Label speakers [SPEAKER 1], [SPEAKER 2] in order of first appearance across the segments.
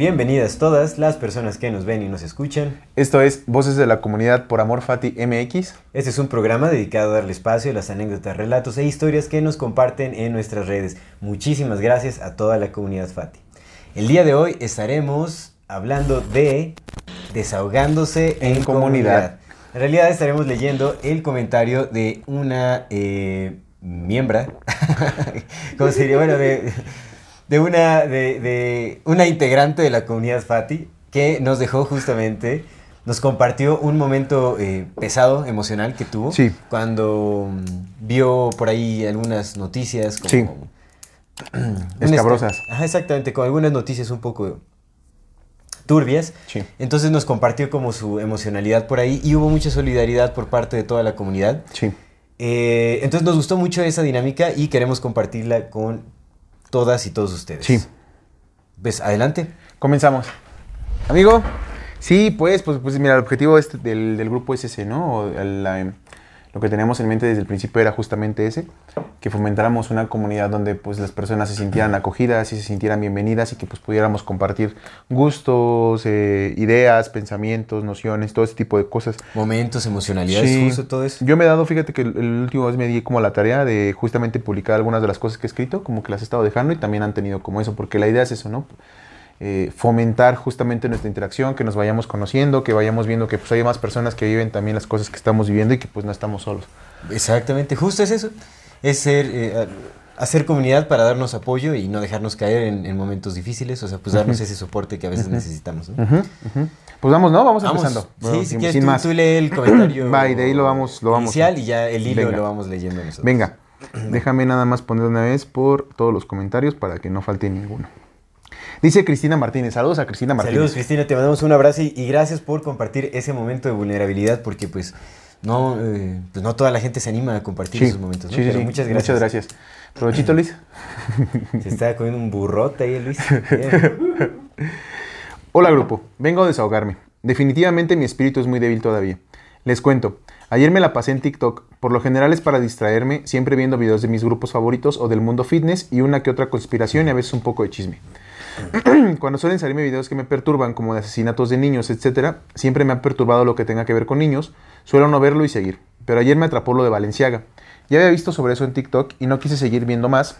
[SPEAKER 1] Bienvenidas todas las personas que nos ven y nos escuchan.
[SPEAKER 2] Esto es Voces de la Comunidad por Amor Fati MX.
[SPEAKER 1] Este es un programa dedicado a darle espacio a las anécdotas, relatos e historias que nos comparten en nuestras redes. Muchísimas gracias a toda la comunidad Fati. El día de hoy estaremos hablando de desahogándose en,
[SPEAKER 2] En
[SPEAKER 1] comunidad.
[SPEAKER 2] comunidad.
[SPEAKER 1] En realidad estaremos leyendo el comentario de una eh, miembra, ¿cómo se diría? Bueno, de, de una, de, de una integrante de la comunidad Fati que nos dejó justamente, nos compartió un momento eh, pesado, emocional que tuvo
[SPEAKER 2] Sí.
[SPEAKER 1] cuando mm, vio por ahí algunas noticias como...
[SPEAKER 2] Sí. Escabrosas.
[SPEAKER 1] Ajá, exactamente, con algunas noticias un poco turbias.
[SPEAKER 2] Sí.
[SPEAKER 1] Entonces nos compartió como su emocionalidad por ahí y hubo mucha solidaridad por parte de toda la comunidad.
[SPEAKER 2] Sí.
[SPEAKER 1] Eh, entonces nos gustó mucho esa dinámica y queremos compartirla con todas y todos ustedes.
[SPEAKER 2] Sí.
[SPEAKER 1] ¿Ves? Adelante.
[SPEAKER 2] Comenzamos. Amigo, sí, pues, pues, pues mira, el objetivo este del, del grupo es ese, ¿no? O el, la- lo que teníamos en mente desde el principio era justamente ese, que fomentáramos una comunidad donde pues las personas se sintieran acogidas y se sintieran bienvenidas y que pues pudiéramos compartir gustos, eh, ideas, pensamientos, nociones, todo ese tipo de cosas.
[SPEAKER 1] Momentos, emocionalidades,
[SPEAKER 2] Sí.
[SPEAKER 1] justo todo eso.
[SPEAKER 2] Yo me he dado, fíjate que el, el último vez me di como la tarea de justamente publicar algunas de las cosas que he escrito, como que las he estado dejando y también han tenido como eso, porque la idea es eso, ¿no? Eh, fomentar justamente nuestra interacción, que nos vayamos conociendo, que vayamos viendo que pues hay más personas que viven también las cosas que estamos viviendo y que pues no estamos solos.
[SPEAKER 1] Exactamente, justo es eso. Es ser, eh, hacer comunidad para darnos apoyo y no dejarnos caer en, en momentos difíciles. O sea, pues darnos ese soporte que a veces necesitamos.
[SPEAKER 2] Pues vamos, ¿no? Vamos,
[SPEAKER 1] Vamos.
[SPEAKER 2] empezando. Bueno,
[SPEAKER 1] sí, si
[SPEAKER 2] sin-
[SPEAKER 1] quieres
[SPEAKER 2] sin
[SPEAKER 1] tú,
[SPEAKER 2] más.
[SPEAKER 1] tú lee el comentario
[SPEAKER 2] Va, y de ahí lo vamos- lo vamos-
[SPEAKER 1] inicial y ya el hilo
[SPEAKER 2] Venga.
[SPEAKER 1] lo vamos leyendo nosotros.
[SPEAKER 2] Venga, déjame nada más poner una vez por todos los comentarios para que no falte ninguno. Dice Cristina Martínez. Saludos a Cristina Martínez.
[SPEAKER 1] Saludos Cristina, te mandamos un abrazo y, y gracias por compartir ese momento de vulnerabilidad porque pues no, eh, pues no toda la gente se anima a compartir
[SPEAKER 2] Sí,
[SPEAKER 1] esos momentos. ¿no?
[SPEAKER 2] sí, sí,
[SPEAKER 1] Pero
[SPEAKER 2] sí.
[SPEAKER 1] muchas gracias.
[SPEAKER 2] Muchas gracias. Provechito, Luis.
[SPEAKER 1] Se está comiendo un burrote ahí, Luis.
[SPEAKER 2] Hola, grupo. Vengo a desahogarme. Definitivamente mi espíritu es muy débil todavía. Les cuento. Ayer me la pasé en TikTok. Por lo general es para distraerme, siempre viendo videos de mis grupos favoritos o del mundo fitness y una que otra conspiración y a veces un poco de chisme. Cuando suelen salirme videos que me perturban, como de asesinatos de niños, etc., siempre me ha perturbado lo que tenga que ver con niños. Suelo no verlo y seguir. Pero ayer me atrapó lo de Valenciaga. Ya había visto sobre eso en TikTok y no quise seguir viendo más,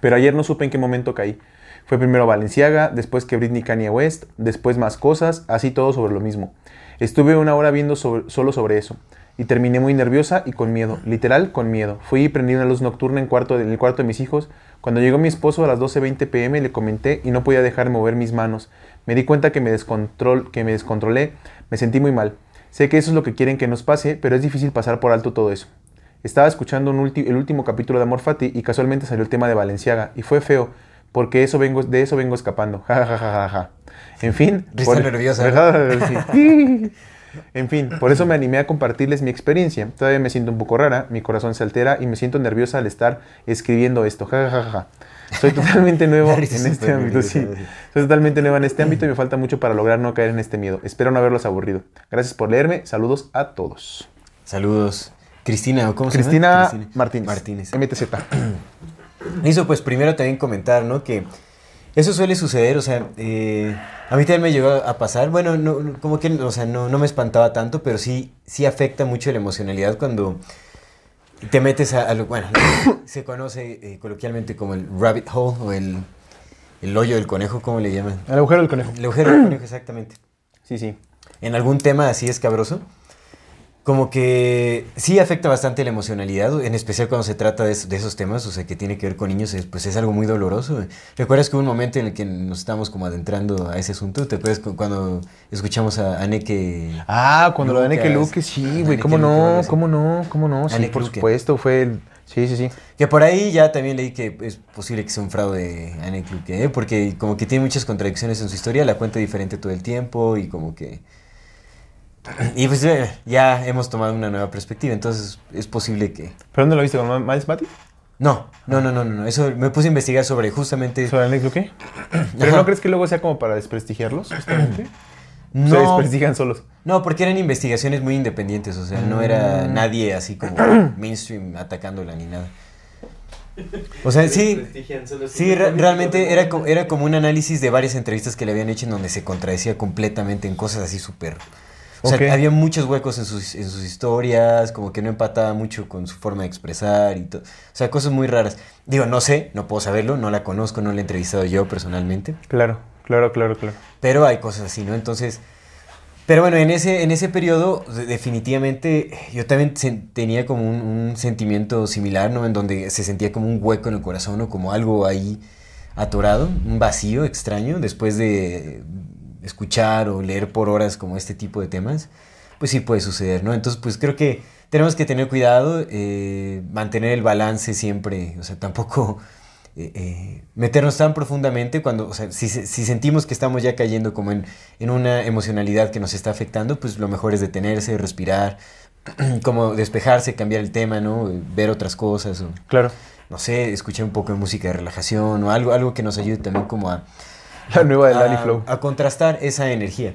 [SPEAKER 2] pero ayer no supe en qué momento caí. Fue primero Valenciaga, después que Britney Kanye West, después más cosas, así todo sobre lo mismo. Estuve una hora viendo solo sobre eso. Y terminé muy nerviosa y con miedo, literal con miedo. Fui y prendí una luz nocturna en el cuarto de mis hijos. Cuando llegó mi esposo a las 12.20 pm le comenté y no podía dejar de mover mis manos. Me di cuenta que me, descontrol, que me descontrolé, me sentí muy mal. Sé que eso es lo que quieren que nos pase, pero es difícil pasar por alto todo eso. Estaba escuchando un el último capítulo de Amor Fati y casualmente salió el tema de Valenciaga y fue feo, porque eso vengo, de eso vengo escapando. Ja, ja, ja, ja, ja. En fin.
[SPEAKER 1] Risa nerviosa,
[SPEAKER 2] Sí. En fin, por eso me animé a compartirles mi experiencia. Todavía me siento un poco rara, mi corazón se altera y me siento nerviosa al estar escribiendo esto. Ja, ja, ja, ja. Soy totalmente nuevo en este ámbito, sí. Soy totalmente nueva en este ámbito y me falta mucho para lograr no caer en este miedo. Espero no haberlos aburrido. Gracias por leerme. Saludos a todos.
[SPEAKER 1] Saludos. Cristina, ¿o ¿cómo se
[SPEAKER 2] Cristina,
[SPEAKER 1] llama?
[SPEAKER 2] Martínez.
[SPEAKER 1] Martínez.
[SPEAKER 2] MTZ.
[SPEAKER 1] Eso pues primero también comentar, ¿no? Que eso suele suceder, o sea, eh, a mí también me llegó a pasar, bueno, no, no, como que, o sea, no, no me espantaba tanto, pero sí, sí afecta mucho la emocionalidad cuando te metes a, a lo, bueno, se conoce eh, coloquialmente como el rabbit hole o el, el hoyo del conejo, ¿cómo le llaman?
[SPEAKER 2] El agujero del conejo.
[SPEAKER 1] El agujero del conejo, exactamente.
[SPEAKER 2] Sí, sí.
[SPEAKER 1] En algún tema así escabroso. Como que sí afecta bastante la emocionalidad, en especial cuando se trata de, es- de esos temas, o sea, que tiene que ver con niños, es, pues es algo muy doloroso. ¿Recuerdas que hubo un momento en el que nos estábamos como adentrando a ese asunto? ¿Te acuerdas cu- cuando escuchamos a Aneke?
[SPEAKER 2] Ah, cuando lo de
[SPEAKER 1] Lucas.
[SPEAKER 2] Luque, sí, güey, ¿cómo no? ¿Cómo no? ¿Cómo no? Sí, por
[SPEAKER 1] Luque.
[SPEAKER 2] supuesto, fue el... Sí, sí, sí.
[SPEAKER 1] Que por ahí ya también leí que es posible que sea un fraude Aneke Luque, ¿eh? porque como que tiene muchas contradicciones en su historia, la cuenta diferente todo el tiempo y como que... Y pues eh, ya hemos tomado una nueva perspectiva, entonces es posible que...
[SPEAKER 2] ¿Pero dónde lo viste? ¿Con Miles Matty?
[SPEAKER 1] No, no, no, no, no, no, eso me puse a investigar sobre justamente...
[SPEAKER 2] ¿Sobre Anneke Luque? ¿Pero
[SPEAKER 1] Ajá.
[SPEAKER 2] no crees que luego sea como para desprestigiarlos, justamente? Se
[SPEAKER 1] No,
[SPEAKER 2] desprestigian solos.
[SPEAKER 1] no, porque eran investigaciones muy independientes, o sea, no era
[SPEAKER 2] Mm.
[SPEAKER 1] nadie así como mainstream atacándola ni nada. O sea, sí, sí, re- realmente era, co- era como un análisis de varias entrevistas que le habían hecho en donde se contradecía completamente en cosas así súper... O sea, había muchos huecos en sus, en sus historias, como que no empataba mucho con su forma de expresar y todo. O sea, cosas muy raras. Digo, no sé, no puedo saberlo, no la conozco, no la he entrevistado yo personalmente.
[SPEAKER 2] Claro, claro, claro, claro.
[SPEAKER 1] Pero hay cosas así, ¿no? Entonces, pero bueno, en ese, en ese periodo de- definitivamente yo también tenía como un, un sentimiento similar, ¿no? En donde se sentía como un hueco en el corazón o como algo ahí atorado, un vacío extraño después de escuchar o leer por horas como este tipo de temas, pues sí puede suceder, ¿no? Entonces, pues creo que tenemos que tener cuidado, eh, mantener el balance siempre, o sea, tampoco eh, eh, meternos tan profundamente cuando, o sea, si, si sentimos que estamos ya cayendo como en, en una emocionalidad que nos está afectando, pues lo mejor es detenerse, respirar, como despejarse, cambiar el tema, ¿no? Ver otras cosas o
[SPEAKER 2] Claro.
[SPEAKER 1] no sé, escuchar un poco de música de relajación o algo, algo que nos ayude también como a,
[SPEAKER 2] La nueva de
[SPEAKER 1] a,
[SPEAKER 2] Flow.
[SPEAKER 1] a contrastar esa energía.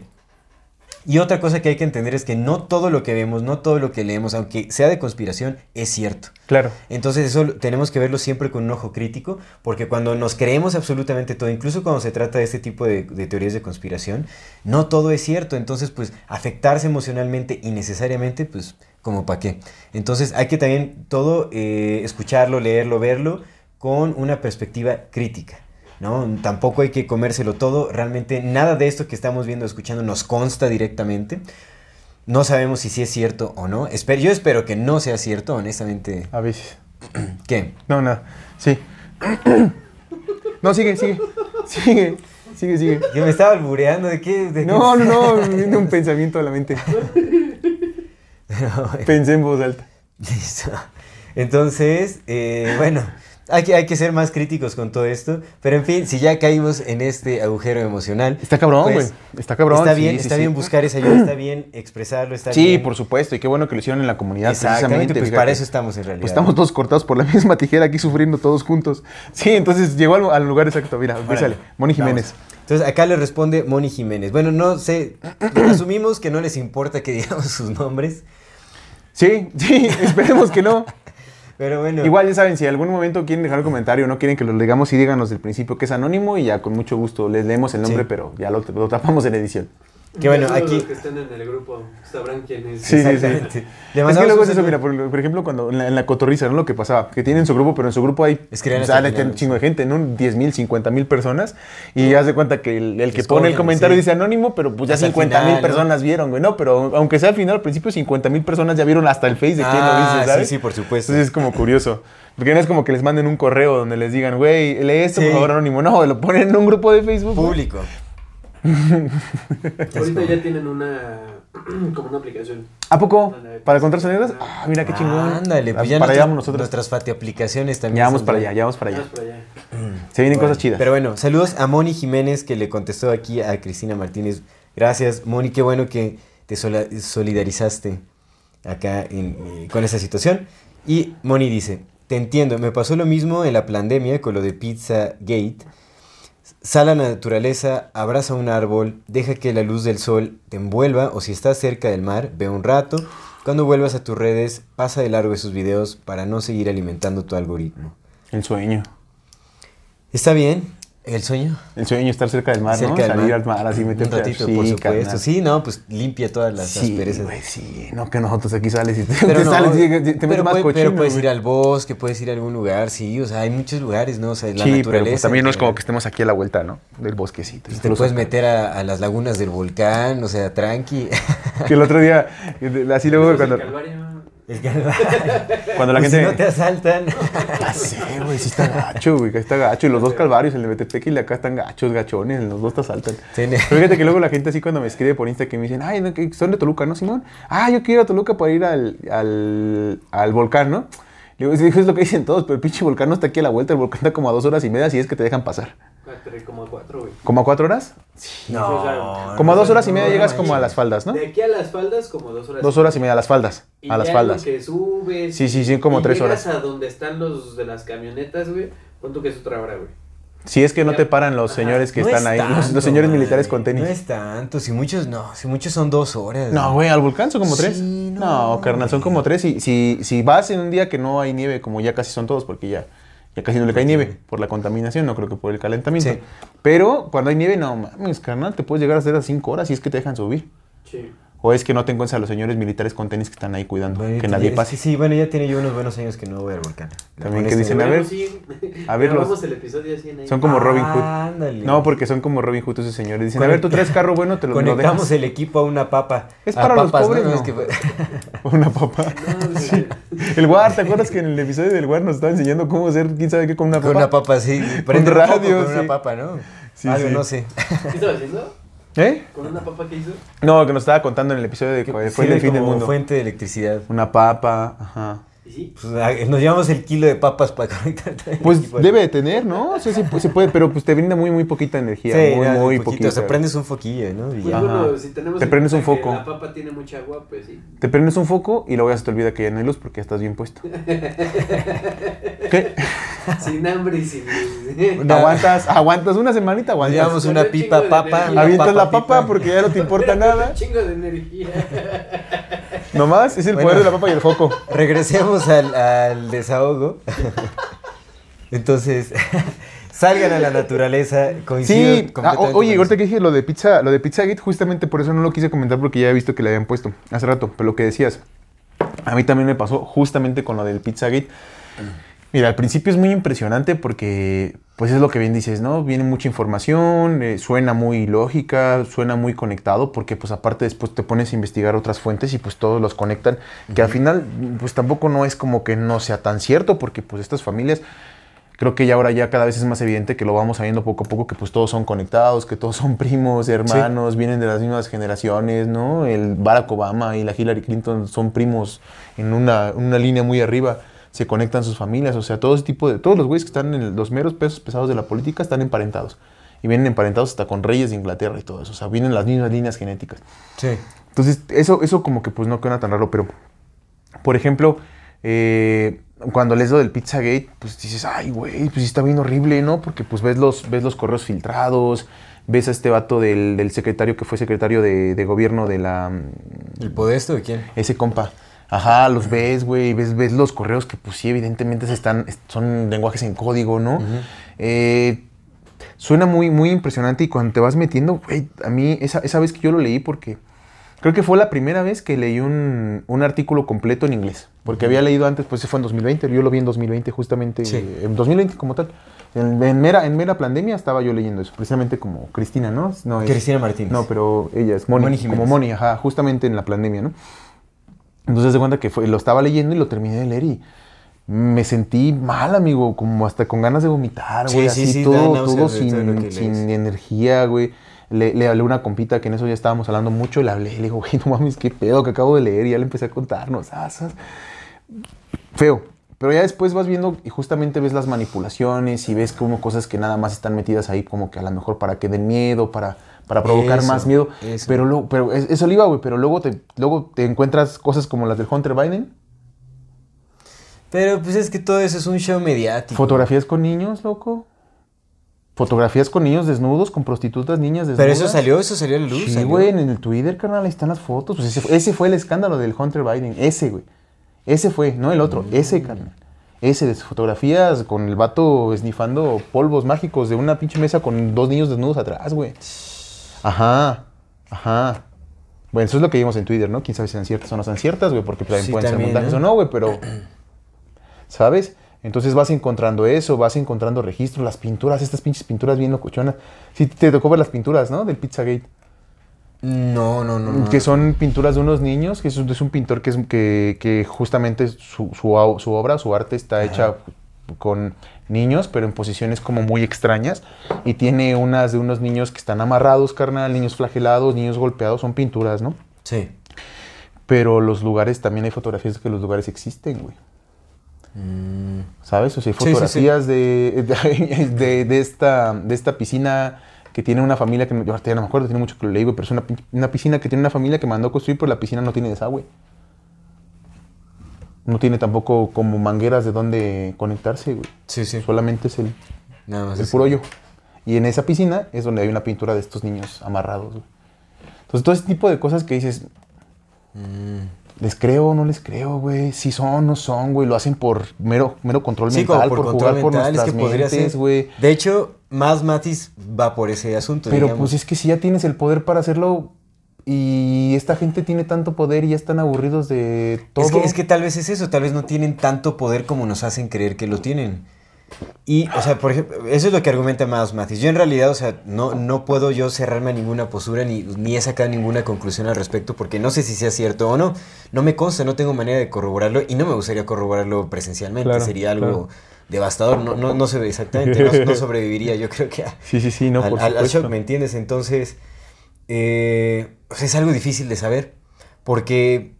[SPEAKER 1] Y otra cosa que hay que entender es que no todo lo que vemos, no todo lo que leemos, aunque sea de conspiración, es cierto.
[SPEAKER 2] Claro.
[SPEAKER 1] Entonces eso tenemos que verlo siempre con un ojo crítico, porque cuando nos creemos absolutamente todo, incluso cuando se trata de este tipo de, de teorías de conspiración, no todo es cierto. Entonces, pues afectarse emocionalmente innecesariamente, pues como para qué. Entonces hay que también todo eh, escucharlo, leerlo, verlo con una perspectiva crítica. ¿No? Tampoco hay que comérselo todo. Realmente nada de esto que estamos viendo, escuchando, nos consta directamente. No sabemos si sí es cierto o no. Espe- yo espero que no sea cierto, honestamente.
[SPEAKER 2] A veces.
[SPEAKER 1] ¿Qué?
[SPEAKER 2] No, nada. Sí. No, sigue, sigue. Sigue, sigue, sigue.
[SPEAKER 1] Yo me estaba albureando de qué. De qué-
[SPEAKER 2] No, no, no, viene un pensamiento a la mente.
[SPEAKER 1] Pero, bueno,
[SPEAKER 2] Pensé en voz alta.
[SPEAKER 1] listo. Entonces, eh, bueno, hay que, hay que ser más críticos con todo esto. Pero en fin, si ya caímos en este agujero emocional.
[SPEAKER 2] Está cabrón, güey.
[SPEAKER 1] pues,
[SPEAKER 2] está cabrón.
[SPEAKER 1] Está
[SPEAKER 2] sí,
[SPEAKER 1] bien,
[SPEAKER 2] sí,
[SPEAKER 1] está
[SPEAKER 2] sí.
[SPEAKER 1] bien buscar esa ayuda, está bien expresarlo, está
[SPEAKER 2] Sí,
[SPEAKER 1] bien.
[SPEAKER 2] por supuesto. Y qué bueno que lo hicieron en la comunidad.
[SPEAKER 1] Exactamente,
[SPEAKER 2] precisamente,
[SPEAKER 1] pues para eso estamos en realidad.
[SPEAKER 2] Pues estamos todos cortados por la misma tijera aquí sufriendo todos juntos. Sí, entonces llegó al, al lugar exacto. Mira, sale. Moni Jiménez.
[SPEAKER 1] Vamos. Entonces acá le responde Moni Jiménez. Bueno, no sé, asumimos que no les importa que digamos sus nombres,
[SPEAKER 2] Sí, sí, esperemos que no.
[SPEAKER 1] Pero bueno.
[SPEAKER 2] Igual ya saben, si en algún momento quieren dejar un comentario, no quieren que lo digamos, sí díganos del principio que es anónimo y ya con mucho gusto les leemos el nombre,
[SPEAKER 1] Sí.
[SPEAKER 2] pero ya lo, lo tapamos en edición.
[SPEAKER 1] Que bueno, aquí-
[SPEAKER 3] Los que están en el grupo sabrán quién es.
[SPEAKER 2] Sí, sí, sí. Es que luego es eso, mira, por, por ejemplo, cuando en la, en la cotorriza, ¿no? Lo que pasaba, que tienen su grupo, pero en su grupo hay sea,
[SPEAKER 1] el
[SPEAKER 2] hay
[SPEAKER 1] final,
[SPEAKER 2] un chingo
[SPEAKER 1] sí.
[SPEAKER 2] de gente, ¿no? 10 mil, 50 mil personas, y haz de cuenta que el, el que
[SPEAKER 1] Escogen,
[SPEAKER 2] pone el comentario
[SPEAKER 1] sí.
[SPEAKER 2] dice anónimo, pero pues ya
[SPEAKER 1] Hasta el
[SPEAKER 2] 50 mil personas vieron, güey, ¿no? Pero aunque sea al final, al principio 50 mil personas ya vieron hasta el face de quién lo
[SPEAKER 1] Ah,
[SPEAKER 2] dice,
[SPEAKER 1] sí,
[SPEAKER 2] ¿sabes?
[SPEAKER 1] sí, por supuesto.
[SPEAKER 2] Entonces es como curioso. Porque no es como que les manden un correo donde les digan, güey, lee esto,
[SPEAKER 1] Sí.
[SPEAKER 2] por favor, anónimo. No, lo ponen en un grupo de Facebook. güey.
[SPEAKER 3] Ahorita ya tienen una. como una aplicación.
[SPEAKER 2] ¿A poco? ¿Para contar sonidos? Ah, mira qué chingón.
[SPEAKER 1] Ándale, pues ya
[SPEAKER 2] para allá vamos nosotros.
[SPEAKER 1] nuestras fati aplicaciones también.
[SPEAKER 2] Ya vamos para allá, ya vamos para allá.
[SPEAKER 3] Allá.
[SPEAKER 2] Se vienen
[SPEAKER 1] Bueno,
[SPEAKER 2] cosas chidas.
[SPEAKER 1] Pero bueno, saludos a Moni Jiménez que le contestó aquí a Cristina Martínez. Gracias, Moni, qué bueno que te solidarizaste acá en- eh, con esa situación. Y Moni dice, te entiendo, me pasó lo mismo en la pandemia con lo de Pizza Gate. Sal a la naturaleza, abraza un árbol, deja que la luz del sol te envuelva o si estás cerca del mar, ve un rato. Cuando vuelvas a tus redes, pasa de largo esos videos para no seguir alimentando tu algoritmo.
[SPEAKER 2] El sueño.
[SPEAKER 1] Está bien. ¿El sueño?
[SPEAKER 2] El sueño estar cerca del mar, ¿no?
[SPEAKER 1] Cerca del
[SPEAKER 2] Salir
[SPEAKER 1] mar.
[SPEAKER 2] al mar así,
[SPEAKER 1] Un
[SPEAKER 2] meterte a-
[SPEAKER 1] ratito,
[SPEAKER 2] sí,
[SPEAKER 1] por supuesto.
[SPEAKER 2] carnal.
[SPEAKER 1] Sí, no, pues limpia todas las
[SPEAKER 2] Sí,
[SPEAKER 1] asperezas.
[SPEAKER 2] güey, sí. No, que nosotros aquí sales y te,
[SPEAKER 1] Pero,
[SPEAKER 2] te
[SPEAKER 1] no,
[SPEAKER 2] sales y te, metes más cochino,
[SPEAKER 1] pero puedes
[SPEAKER 2] güey.
[SPEAKER 1] ir al bosque, puedes ir a algún lugar, sí, o sea, hay muchos lugares, ¿no? O sea, la
[SPEAKER 2] Sí,
[SPEAKER 1] naturaleza.
[SPEAKER 2] pero pues también no es como que estemos aquí a la vuelta, ¿no? Del bosquecito.
[SPEAKER 1] Pues te puedes meter a, a las lagunas del volcán, o sea, tranqui.
[SPEAKER 2] Que el otro día, así luego
[SPEAKER 3] el
[SPEAKER 2] cuando,
[SPEAKER 3] Calvario.
[SPEAKER 1] El Calvario.
[SPEAKER 2] cuando la
[SPEAKER 1] Pues
[SPEAKER 2] gente...
[SPEAKER 1] Si no te asaltan.
[SPEAKER 2] Ya sé, güey, sí está gacho, güey, está gacho. Y los dos calvarios, el de Betepec y el de acá están gachos, gachones, los dos te asaltan. Pero fíjate que luego la gente así cuando me escribe por Insta que me dicen, ay, no, que son de Toluca, ¿no, Simón? Ah, yo quiero ir a Toluca para ir al, al, al volcán, ¿no? Le digo, es lo que dicen todos, pero el pinche volcán no está aquí a la vuelta, el volcán está como a dos horas y media, si es que te dejan pasar.
[SPEAKER 3] Como a cuatro, güey.
[SPEAKER 2] ¿Como a cuatro horas?
[SPEAKER 1] No.
[SPEAKER 3] O sea,
[SPEAKER 2] Como a dos horas y media
[SPEAKER 1] no,
[SPEAKER 2] llegas
[SPEAKER 1] no,
[SPEAKER 2] como a las faldas, ¿no?
[SPEAKER 3] De aquí a las faldas, como dos horas.
[SPEAKER 2] Dos horas y media a las faldas,
[SPEAKER 3] Y
[SPEAKER 2] a las faldas.
[SPEAKER 3] que subes.
[SPEAKER 2] Sí, sí, sí, como
[SPEAKER 3] y
[SPEAKER 2] tres
[SPEAKER 3] llegas
[SPEAKER 2] horas.
[SPEAKER 3] a donde están los de las camionetas, güey. Pon tú que es otra hora, güey.
[SPEAKER 2] Si es que no te paran los señores que
[SPEAKER 1] No
[SPEAKER 2] están
[SPEAKER 1] es
[SPEAKER 2] ahí, los, señores
[SPEAKER 1] madre,
[SPEAKER 2] militares con tenis.
[SPEAKER 1] No es tanto, si muchos no, si muchos son dos horas.
[SPEAKER 2] No, güey, al volcán son como tres.
[SPEAKER 1] Sí,
[SPEAKER 2] no,
[SPEAKER 1] no,
[SPEAKER 2] carnal, son como tres. Y si, si vas en un día que no hay nieve, como ya casi son todos, porque ya, ya casi no le cae nieve por la contaminación, no creo que por el calentamiento.
[SPEAKER 1] Sí.
[SPEAKER 2] Pero cuando hay nieve, no mames, carnal, te puedes llegar a hacer a cinco horas si es que te dejan subir.
[SPEAKER 3] Sí.
[SPEAKER 2] O es que no te encuentras a los señores militares con tenis que están ahí cuidando,
[SPEAKER 1] Bueno,
[SPEAKER 2] que nadie
[SPEAKER 1] es
[SPEAKER 2] pase.
[SPEAKER 1] que sí, bueno, ya tiene yo unos buenos años que no voy al volcán.
[SPEAKER 2] También que dicen, a ver,
[SPEAKER 3] sí.
[SPEAKER 2] a ver los-
[SPEAKER 3] el episodio 100 ahí.
[SPEAKER 2] Son como Robin Hood.
[SPEAKER 1] Ándale.
[SPEAKER 2] No, porque son como Robin Hood esos señores. Dicen, a ver, tú traes carro bueno, te lo, lo
[SPEAKER 1] Conectamos
[SPEAKER 2] dejas.
[SPEAKER 1] el equipo a una papa.
[SPEAKER 2] Es
[SPEAKER 1] A
[SPEAKER 2] para los
[SPEAKER 1] papas, ¿no?
[SPEAKER 2] pobres,
[SPEAKER 1] No,
[SPEAKER 2] no.
[SPEAKER 1] es que
[SPEAKER 2] Una papa.
[SPEAKER 3] No.
[SPEAKER 2] El War, ¿te acuerdas que en el episodio del War nos estaba enseñando cómo hacer quién sabe qué con una papa?
[SPEAKER 1] Con una papa, sí. Prende un
[SPEAKER 2] radio,
[SPEAKER 1] con
[SPEAKER 2] sí.
[SPEAKER 1] una papa, ¿no?
[SPEAKER 2] Sí,
[SPEAKER 1] Algo,
[SPEAKER 2] sí.
[SPEAKER 1] no sé.
[SPEAKER 3] ¿Qué estaba haciendo?
[SPEAKER 2] ¿Eh?
[SPEAKER 3] ¿Con una papa que hizo?
[SPEAKER 2] No, que nos estaba contando en el episodio de que fue
[SPEAKER 1] Sí,
[SPEAKER 2] el fin del
[SPEAKER 1] como
[SPEAKER 2] mundo.
[SPEAKER 1] fuente de electricidad.
[SPEAKER 2] Una papa, ajá.
[SPEAKER 1] Pues, ah, nos llevamos el kilo de papas para conectar
[SPEAKER 2] Pues debe de tener, ¿no? O sea, sí, pues, se puede, pero pues te brinda muy, muy poquita energía.
[SPEAKER 1] Sí,
[SPEAKER 2] muy, muy
[SPEAKER 1] poquito.
[SPEAKER 2] poquita.
[SPEAKER 1] O sea, prendes un foquillo, ¿no? Y
[SPEAKER 3] Pues bueno, si tenemos
[SPEAKER 2] Te
[SPEAKER 3] en
[SPEAKER 2] prendes un foco.
[SPEAKER 3] La papa tiene mucha agua, pues sí.
[SPEAKER 2] Te prendes un foco y luego ya se te olvida que ya no hay luz porque ya estás bien puesto. ¿Qué?
[SPEAKER 3] Sin hambre y sin
[SPEAKER 1] Una-
[SPEAKER 2] Aguantas, aguantas una semanita, aguantas.
[SPEAKER 1] llevamos una
[SPEAKER 3] un
[SPEAKER 1] pipa papa.
[SPEAKER 2] Avientas la papa porque ya no te importa nada.
[SPEAKER 3] Un chingo de energía.
[SPEAKER 2] Nomás es el
[SPEAKER 1] Bueno.
[SPEAKER 2] poder de la papa y el foco.
[SPEAKER 1] Regresemos al, al desahogo. Entonces, salgan a la naturaleza. Coincido
[SPEAKER 2] Sí, ah, oye, ahorita que dije lo de pizza, lo de Pizzagate, justamente por eso no lo quise comentar porque ya he visto que le habían puesto hace rato. Pero lo que decías, a mí también me pasó justamente con lo del Pizzagate. Mira, al principio es muy impresionante porque, pues es lo que bien dices, ¿no? Viene mucha información, eh, suena muy lógica, suena muy conectado, porque pues aparte después te pones a investigar otras fuentes y pues todos los conectan, que al final pues tampoco no es como que no sea tan cierto, porque pues estas familias, creo que ya ahora ya cada vez es más evidente que lo vamos sabiendo poco a poco, que pues todos son conectados, que todos son primos, hermanos, vienen de las mismas generaciones, ¿no? El Barack Obama y la Hillary Clinton son primos en una, una línea muy arriba, se conectan sus familias, o sea, todo ese tipo de, todos los güeyes que están en el- los meros pesos pesados de la política están emparentados. Y vienen emparentados hasta con reyes de Inglaterra y todo eso, o sea, vienen las mismas líneas genéticas.
[SPEAKER 1] Sí.
[SPEAKER 2] Entonces, eso, eso como que pues no queda tan raro, pero, por ejemplo, eh, cuando lees lo del Pizzagate, pues dices, ay, güey, pues está bien horrible, ¿no? Porque pues ves los, ves los correos filtrados, ves a este vato del, del secretario que fue secretario de, de gobierno de la...
[SPEAKER 1] ¿El podesto de quién?
[SPEAKER 2] Ese compa. Ajá, los ves, güey, ves, ves los correos que pues sí, evidentemente se están, son lenguajes en código, ¿no? Eh, suena muy, muy impresionante y cuando te vas metiendo, güey, a mí esa, esa vez que yo lo leí porque creo que fue la primera vez que leí un, un artículo completo en inglés, porque había leído antes, pues ese fue en 2020, yo lo vi en 2020 justamente,
[SPEAKER 1] Sí.
[SPEAKER 2] en 2020 como tal. En, en mera, en mera pandemia estaba yo leyendo eso, precisamente como Cristina, ¿no? no es-
[SPEAKER 1] Cristina Martínez.
[SPEAKER 2] No, pero ella es Moni,
[SPEAKER 1] Moni Jiménez.
[SPEAKER 2] como Moni, ajá, justamente en la pandemia, ¿no? Entonces de cuenta que fue, lo estaba leyendo y lo terminé de leer y me sentí mal, amigo, como hasta con ganas de vomitar, güey,
[SPEAKER 1] sí,
[SPEAKER 2] así
[SPEAKER 1] sí,
[SPEAKER 2] todo, todo sin, sin energía, güey. Le, le hablé a una compita que en eso ya estábamos hablando mucho le hablé y le digo, güey, no mames, qué pedo que acabo de leer y ya le empecé a contarnos. ah, sas. Feo. Pero ya después vas viendo y justamente ves las manipulaciones y ves como cosas que nada más están metidas ahí como que a lo mejor para que den miedo, para, para provocar
[SPEAKER 1] Eso,
[SPEAKER 2] más miedo.
[SPEAKER 1] eso.
[SPEAKER 2] Pero, luego, pero es- eso le iba, güey. Pero luego te, luego te encuentras cosas como las del Hunter Biden.
[SPEAKER 1] Pero pues es que todo eso es un show mediático.
[SPEAKER 2] Fotografías con niños, loco. Fotografías con niños desnudos, con prostitutas, niñas desnudas.
[SPEAKER 1] Pero eso salió, eso salió a la luz.
[SPEAKER 2] Sí, güey, en el Twitter, carnal, ahí están las fotos. Pues ese, fue- ese fue el escándalo del Hunter Biden. Ese, güey. Ese fue, no el otro, ese, carnal. Ese de sus fotografías con el vato esnifando polvos mágicos de una pinche mesa con dos niños desnudos atrás, güey. Ajá, ajá. Bueno, eso es lo que vimos en Twitter, ¿no? Quién sabe si son ciertas o no son ciertas, güey, porque también
[SPEAKER 1] Sí,
[SPEAKER 2] pueden
[SPEAKER 1] también,
[SPEAKER 2] ser montajes o no, güey, pero. ¿Sabes? Entonces vas encontrando eso, vas encontrando registros, las pinturas, estas pinches pinturas bien locochonas. Sí, te tocó ver las pinturas, ¿no? Del Pizzagate.
[SPEAKER 1] No, no, no. no.
[SPEAKER 2] Que son pinturas de unos niños, que es un, es un pintor que, es, que, que justamente su, su obra, su arte está hecha con niños, pero en posiciones como muy extrañas. Y tiene unas de unos niños que están amarrados, carnal, niños flagelados, niños golpeados, son pinturas, ¿no?
[SPEAKER 1] Sí.
[SPEAKER 2] Pero los lugares, también hay fotografías de que los lugares existen, güey. ¿Sabes? O sea, hay
[SPEAKER 1] Mm. Sí, sí, sí.
[SPEAKER 2] fotografías De, de, esta, de esta piscina que tiene una familia que yo ahorita ya no me acuerdo, tiene mucho que lo leí, güey, pero es una, una piscina que tiene una familia que mandó a construir, pero la piscina no tiene desagüe. No tiene tampoco como mangueras de dónde conectarse, güey.
[SPEAKER 1] Sí, sí.
[SPEAKER 2] Solamente es el,
[SPEAKER 1] Nada más.
[SPEAKER 2] el puro hoyo. Y en esa piscina es donde hay una pintura de estos niños amarrados, güey. Entonces, todo ese tipo de cosas que dices,
[SPEAKER 1] Mm.
[SPEAKER 2] ¿les creo o no les creo, güey? Si son, no son, güey. Lo hacen por mero, mero control
[SPEAKER 1] Sí,
[SPEAKER 2] mental,
[SPEAKER 1] por,
[SPEAKER 2] por,
[SPEAKER 1] control
[SPEAKER 2] jugar por
[SPEAKER 1] es
[SPEAKER 2] nuestras
[SPEAKER 1] que podría
[SPEAKER 2] mentes,
[SPEAKER 1] ser.
[SPEAKER 2] güey.
[SPEAKER 1] De hecho, más Matis va por ese asunto.
[SPEAKER 2] Pero
[SPEAKER 1] digamos.
[SPEAKER 2] pues es que si ya tienes el poder para hacerlo y esta gente tiene tanto poder y ya están aburridos de todo.
[SPEAKER 1] Es que, es que tal vez es eso, tal vez no tienen tanto poder como nos hacen creer que lo tienen. Y, o sea, por ejemplo, eso es lo que argumenta más Matis. Yo en realidad, o sea, no, no puedo yo cerrarme a ninguna postura ni, ni he sacado ninguna conclusión al respecto porque no sé si sea cierto o no. No me consta, no tengo manera de corroborarlo y no me gustaría corroborarlo presencialmente.
[SPEAKER 2] Claro,
[SPEAKER 1] Sería algo
[SPEAKER 2] claro.
[SPEAKER 1] devastador. No, no, no sé exactamente, no, no sobreviviría yo creo que a,
[SPEAKER 2] Sí, sí, sí, no,
[SPEAKER 1] al,
[SPEAKER 2] por
[SPEAKER 1] al- shock, ¿me entiendes? Entonces, eh, o sea, es algo difícil de saber, porque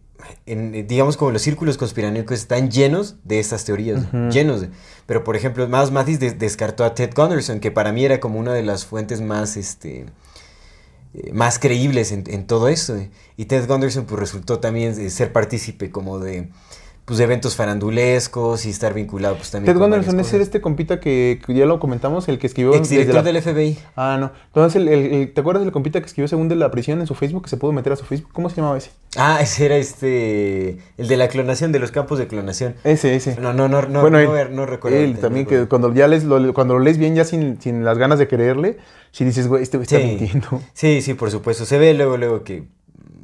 [SPEAKER 1] en, eh, digamos como los círculos conspiranoicos están llenos de estas teorías, llenos de... Pero, por ejemplo, más Mathis des- descartó a Ted Gunderson, que para mí era como una de las fuentes más, este... eh, más creíbles en, en todo esto. eh. Y Ted Gunderson pues resultó también eh, ser partícipe como de pues de eventos farandulescos y estar vinculado pues también
[SPEAKER 2] Ted Gunderson es este compita que, que ya lo comentamos, el que escribió
[SPEAKER 1] Exdirector
[SPEAKER 2] la-
[SPEAKER 1] del FBI.
[SPEAKER 2] Ah, no. Entonces, el, el- el- ¿te acuerdas del compita que escribió según de la prisión en su Facebook que se pudo meter a su Facebook? ¿Cómo se llamaba ese?
[SPEAKER 1] Ah, ese era este. El de la clonación, de los campos de clonación.
[SPEAKER 2] Ese, ese.
[SPEAKER 1] No, no, no, no,
[SPEAKER 2] bueno,
[SPEAKER 1] no,
[SPEAKER 2] él,
[SPEAKER 1] no recuerdo.
[SPEAKER 2] él también
[SPEAKER 1] no
[SPEAKER 2] que cuando ya les lo, cuando lo lees bien ya sin, sin las ganas de creerle, si dices, güey, este güey está mintiendo.
[SPEAKER 1] Sí, sí, por supuesto. Se ve luego, luego que.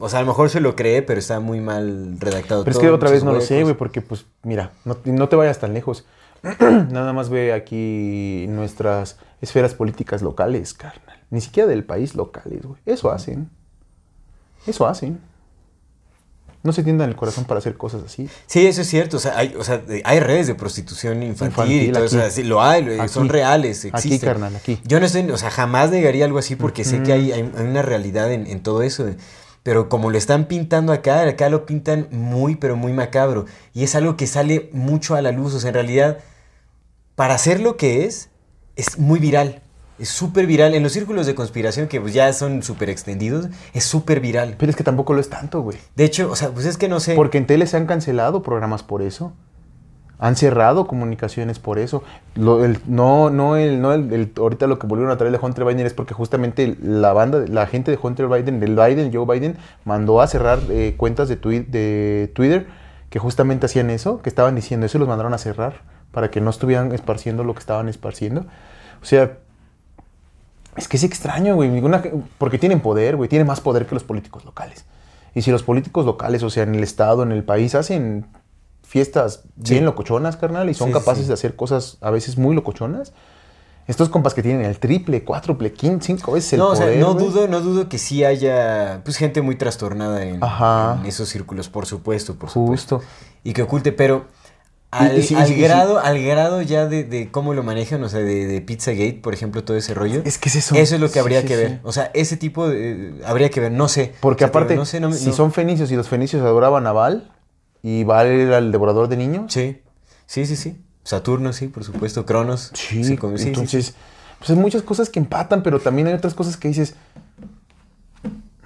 [SPEAKER 1] O sea, a lo mejor se lo cree, pero está muy mal redactado.
[SPEAKER 2] Pero es que otra vez no lo sé, güey, porque pues mira, no, no te vayas tan lejos. Nada más ve aquí nuestras esferas políticas locales, carnal. Ni siquiera del país locales, güey. Eso hacen. Eso hacen. No se tiendan el corazón para hacer cosas así.
[SPEAKER 1] Sí, eso es cierto. O sea, hay, o sea, hay redes de prostitución infantil, y todo
[SPEAKER 2] aquí.
[SPEAKER 1] o sea, sí, lo hay, son
[SPEAKER 2] Aquí.
[SPEAKER 1] reales,
[SPEAKER 2] Aquí,
[SPEAKER 1] existen.
[SPEAKER 2] carnal, aquí.
[SPEAKER 1] Yo no estoy, o sea, jamás negaría algo así porque sé que hay, hay- hay una realidad en, en todo eso. Pero como lo están pintando acá, acá lo pintan muy, pero muy macabro. Y es algo que sale mucho a la luz. O sea, en realidad, para ser lo que es, es muy viral. Es súper viral. En los círculos de conspiración, que pues ya son súper extendidos, es súper viral.
[SPEAKER 2] Pero es que tampoco lo es tanto, güey.
[SPEAKER 1] De hecho, o sea, pues es que no sé.
[SPEAKER 2] Porque en tele se han cancelado programas por eso. Han cerrado comunicaciones por eso. No, no, el, no el, ahorita lo que volvieron a traer de Hunter Biden es porque justamente la banda, la gente de Hunter Biden, del Biden, Joe Biden, mandó a cerrar eh, cuentas de, twi- de Twitter que justamente hacían eso, que estaban diciendo eso y los mandaron a cerrar para que no estuvieran esparciendo lo que estaban esparciendo. O sea, es que es extraño, güey. Porque tienen poder, güey. Tienen más poder que los políticos locales. Y si los políticos locales, o sea, en el estado, en el país, hacen fiestas
[SPEAKER 1] Sí.
[SPEAKER 2] bien locochonas, carnal, y son
[SPEAKER 1] Sí,
[SPEAKER 2] capaces
[SPEAKER 1] sí.
[SPEAKER 2] de hacer cosas a veces muy locochonas, estos compas que tienen el triple, cuádruple, quince, cinco veces el
[SPEAKER 1] no, o sea,
[SPEAKER 2] poder,
[SPEAKER 1] no
[SPEAKER 2] güey.
[SPEAKER 1] dudo, no dudo que sí haya pues gente muy trastornada en, en esos círculos, por supuesto, por supuesto.
[SPEAKER 2] Justo.
[SPEAKER 1] Y que oculte, pero al,
[SPEAKER 2] Y- y
[SPEAKER 1] al
[SPEAKER 2] y
[SPEAKER 1] grado, al grado ya de, de cómo lo manejan, o sea, de, de Pizzagate, por ejemplo, todo ese rollo.
[SPEAKER 2] Es que es eso.
[SPEAKER 1] Eso es lo que habría que ver. O sea, ese tipo de, habría que ver, no sé.
[SPEAKER 2] Porque
[SPEAKER 1] O sea, digo,
[SPEAKER 2] aparte,
[SPEAKER 1] no sé, no
[SPEAKER 2] si
[SPEAKER 1] no-
[SPEAKER 2] son fenicios y los fenicios adoraban a Baal, y Baal era el devorador de niños,
[SPEAKER 1] Sí, sí, sí, sí. Saturno, sí, por supuesto. Cronos.
[SPEAKER 2] Sí,
[SPEAKER 1] sí, sí,
[SPEAKER 2] entonces, pues hay muchas cosas que empatan, pero también hay otras cosas que dices,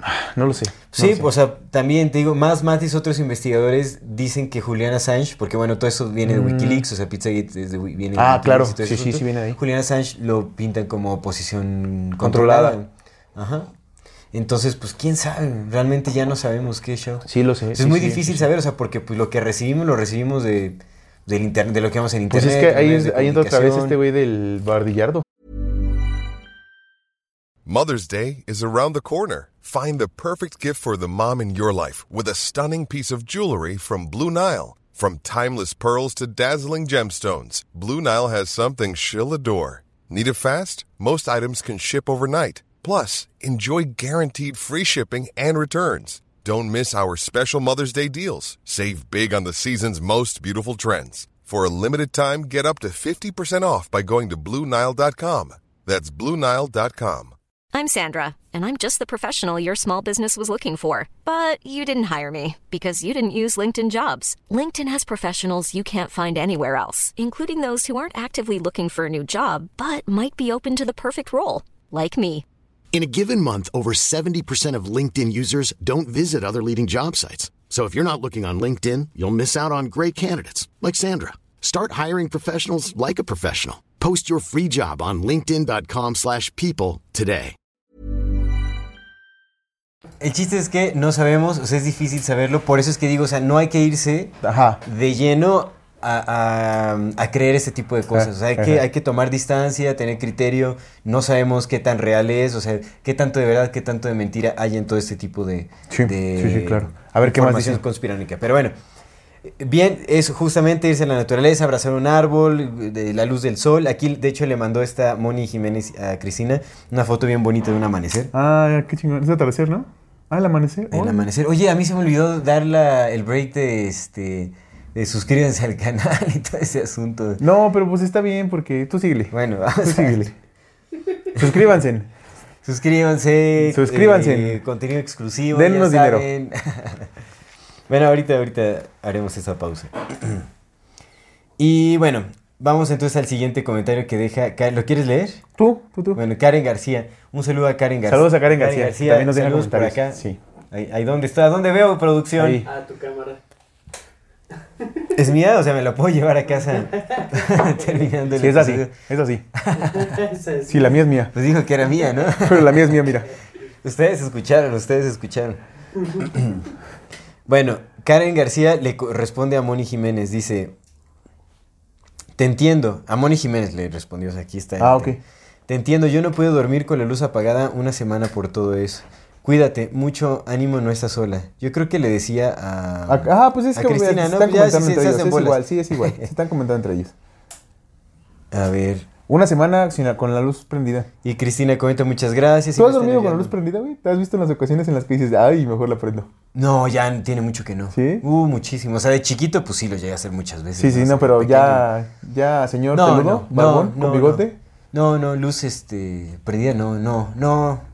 [SPEAKER 2] "Ah, no lo sé. no
[SPEAKER 1] Sí,
[SPEAKER 2] lo sé".
[SPEAKER 1] o sea, también te digo, más Matis, otros investigadores dicen que Julian Assange, porque bueno, todo eso viene de
[SPEAKER 2] Mm.
[SPEAKER 1] Wikileaks, o sea, Pizzagate es de, viene de
[SPEAKER 2] Ah,
[SPEAKER 1] Wikileaks
[SPEAKER 2] claro,
[SPEAKER 1] y todo
[SPEAKER 2] sí, sí, sí viene de ahí.
[SPEAKER 1] Julian Assange lo pintan como oposición
[SPEAKER 2] Controlada.
[SPEAKER 1] controlada. Ajá. Entonces, pues quién sabe, realmente ya no sabemos qué show.
[SPEAKER 2] Sí, lo sé.
[SPEAKER 1] es
[SPEAKER 2] sí,
[SPEAKER 1] muy
[SPEAKER 2] sí,
[SPEAKER 1] difícil
[SPEAKER 2] sí, sí.
[SPEAKER 1] saber, o sea, porque pues lo que recibimos lo recibimos de del internet, de lo que vemos en
[SPEAKER 2] Pues
[SPEAKER 1] internet.
[SPEAKER 2] es que ahí,
[SPEAKER 1] de
[SPEAKER 2] ahí entra otra vez este güey del bardillardo.
[SPEAKER 4] Mother's Day is around the corner. Find the perfect gift for the mom in your life with a stunning piece of jewelry from Blue Nile. From timeless pearls to dazzling gemstones, Blue Nile has something she'll adore. Need it fast? Most items can ship overnight. Plus, enjoy guaranteed free shipping and returns. Don't miss our special Mother's Day deals. Save big on the season's most beautiful trends. For a limited time, get up to 50% off by going to BlueNile.com. That's BlueNile.com.
[SPEAKER 5] I'm Sandra, and I'm just the professional your small business was looking for. But you didn't hire me because you didn't use LinkedIn jobs. LinkedIn has professionals you can't find anywhere else, including those who aren't actively looking for a new job but might be open to the perfect role, like me.
[SPEAKER 6] In a given month, over 70% of LinkedIn users don't visit other leading job sites. So if you're not looking on LinkedIn, you'll miss out on great candidates like Sandra. Start hiring professionals like a professional. Post your free job on linkedin.com/people slash people today.
[SPEAKER 1] El chiste es que no sabemos, o sea, es difícil saberlo, por eso es que digo, o sea, no hay que irse
[SPEAKER 2] Ajá.
[SPEAKER 1] de lleno a, a- a creer este tipo de cosas. O sea, hay que, hay que tomar distancia, tener criterio, no sabemos qué tan real es, o sea, qué tanto de verdad, qué tanto de mentira hay en todo este tipo de,
[SPEAKER 2] Sí,
[SPEAKER 1] de
[SPEAKER 2] sí, sí, claro. A ver, ¿qué más
[SPEAKER 1] información
[SPEAKER 2] dice?
[SPEAKER 1] conspiranoica. Pero bueno, bien, es justamente irse a la naturaleza, abrazar un árbol, de la luz del sol. Aquí, de hecho, le mandó esta Moni Jiménez a Cristina una foto bien bonita de un amanecer.
[SPEAKER 2] Ah, qué chingón. Es atardecer, ¿no? Ah, el amanecer.
[SPEAKER 1] El
[SPEAKER 2] Oh.
[SPEAKER 1] amanecer. Oye, a mí se me olvidó dar la- el break de este de suscríbanse al canal y todo ese asunto.
[SPEAKER 2] No, pero pues está bien porque tú síguele.
[SPEAKER 1] Bueno,
[SPEAKER 2] Tú
[SPEAKER 1] vamos a
[SPEAKER 2] síguele. Suscríbanse.
[SPEAKER 1] Suscríbanse.
[SPEAKER 2] Suscríbanse.
[SPEAKER 1] eh, contenido exclusivo.
[SPEAKER 2] Dennos
[SPEAKER 1] ya
[SPEAKER 2] dinero.
[SPEAKER 1] saben. bueno, ahorita, ahorita haremos esa pausa. y bueno, vamos entonces al siguiente comentario que deja. ¿Lo quieres leer?
[SPEAKER 2] Tú, tú, tú.
[SPEAKER 1] Bueno, Karen García. Un saludo a Karen García.
[SPEAKER 2] Saludos a Karen García, que también nos deja
[SPEAKER 1] saludos por acá.
[SPEAKER 2] Sí.
[SPEAKER 1] Ahí, ahí, ¿dónde está? ¿Dónde veo producción?
[SPEAKER 2] Ahí.
[SPEAKER 3] Ah, tu cámara.
[SPEAKER 1] ¿Es mía? O sea, me la puedo llevar a casa terminando el
[SPEAKER 2] Sí, es así. Es así. Sí, la mía es mía.
[SPEAKER 1] Pues dijo que era mía, ¿no?
[SPEAKER 2] Pero la mía es mía, mira.
[SPEAKER 1] ustedes escucharon, ustedes escucharon. bueno, Karen García le responde a Moni Jiménez, dice, te entiendo. A Moni Jiménez le respondió, o sea, aquí está.
[SPEAKER 2] Ah, ok.
[SPEAKER 1] Te entiendo, yo no puedo dormir con la luz apagada una semana por todo eso. Cuídate, mucho ánimo, no estás sola. Yo creo que le decía a...
[SPEAKER 2] Ah, pues es
[SPEAKER 1] a
[SPEAKER 2] que
[SPEAKER 1] Cristina,
[SPEAKER 2] se
[SPEAKER 1] ¿no?
[SPEAKER 2] están
[SPEAKER 1] Ya
[SPEAKER 2] comentando
[SPEAKER 1] se-
[SPEAKER 2] entre
[SPEAKER 1] se
[SPEAKER 2] ellos. Es
[SPEAKER 1] bolas.
[SPEAKER 2] igual, sí, es igual. Se están comentando entre ellos.
[SPEAKER 1] A ver.
[SPEAKER 2] Una semana sin la- con la luz prendida.
[SPEAKER 1] Y Cristina comenta muchas gracias.
[SPEAKER 2] ¿Tú has dormido con la luz prendida, güey? ¿Te has visto en las ocasiones en las que dices, ay, mejor la prendo?
[SPEAKER 1] No, ya tiene mucho que no.
[SPEAKER 2] ¿Sí?
[SPEAKER 1] Uh, muchísimo. O sea, de chiquito, pues sí lo llegué a hacer muchas veces.
[SPEAKER 2] Sí, sí, no, pero
[SPEAKER 1] pequeño.
[SPEAKER 2] ya, ya, señor
[SPEAKER 1] No,
[SPEAKER 2] peludo,
[SPEAKER 1] no,
[SPEAKER 2] barbón,
[SPEAKER 1] no,
[SPEAKER 2] con
[SPEAKER 1] no,
[SPEAKER 2] bigote.
[SPEAKER 1] No, no, luz, este, prendida, no, no, no.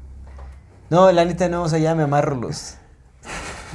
[SPEAKER 1] No, la neta no, o sea, ya me amarro los,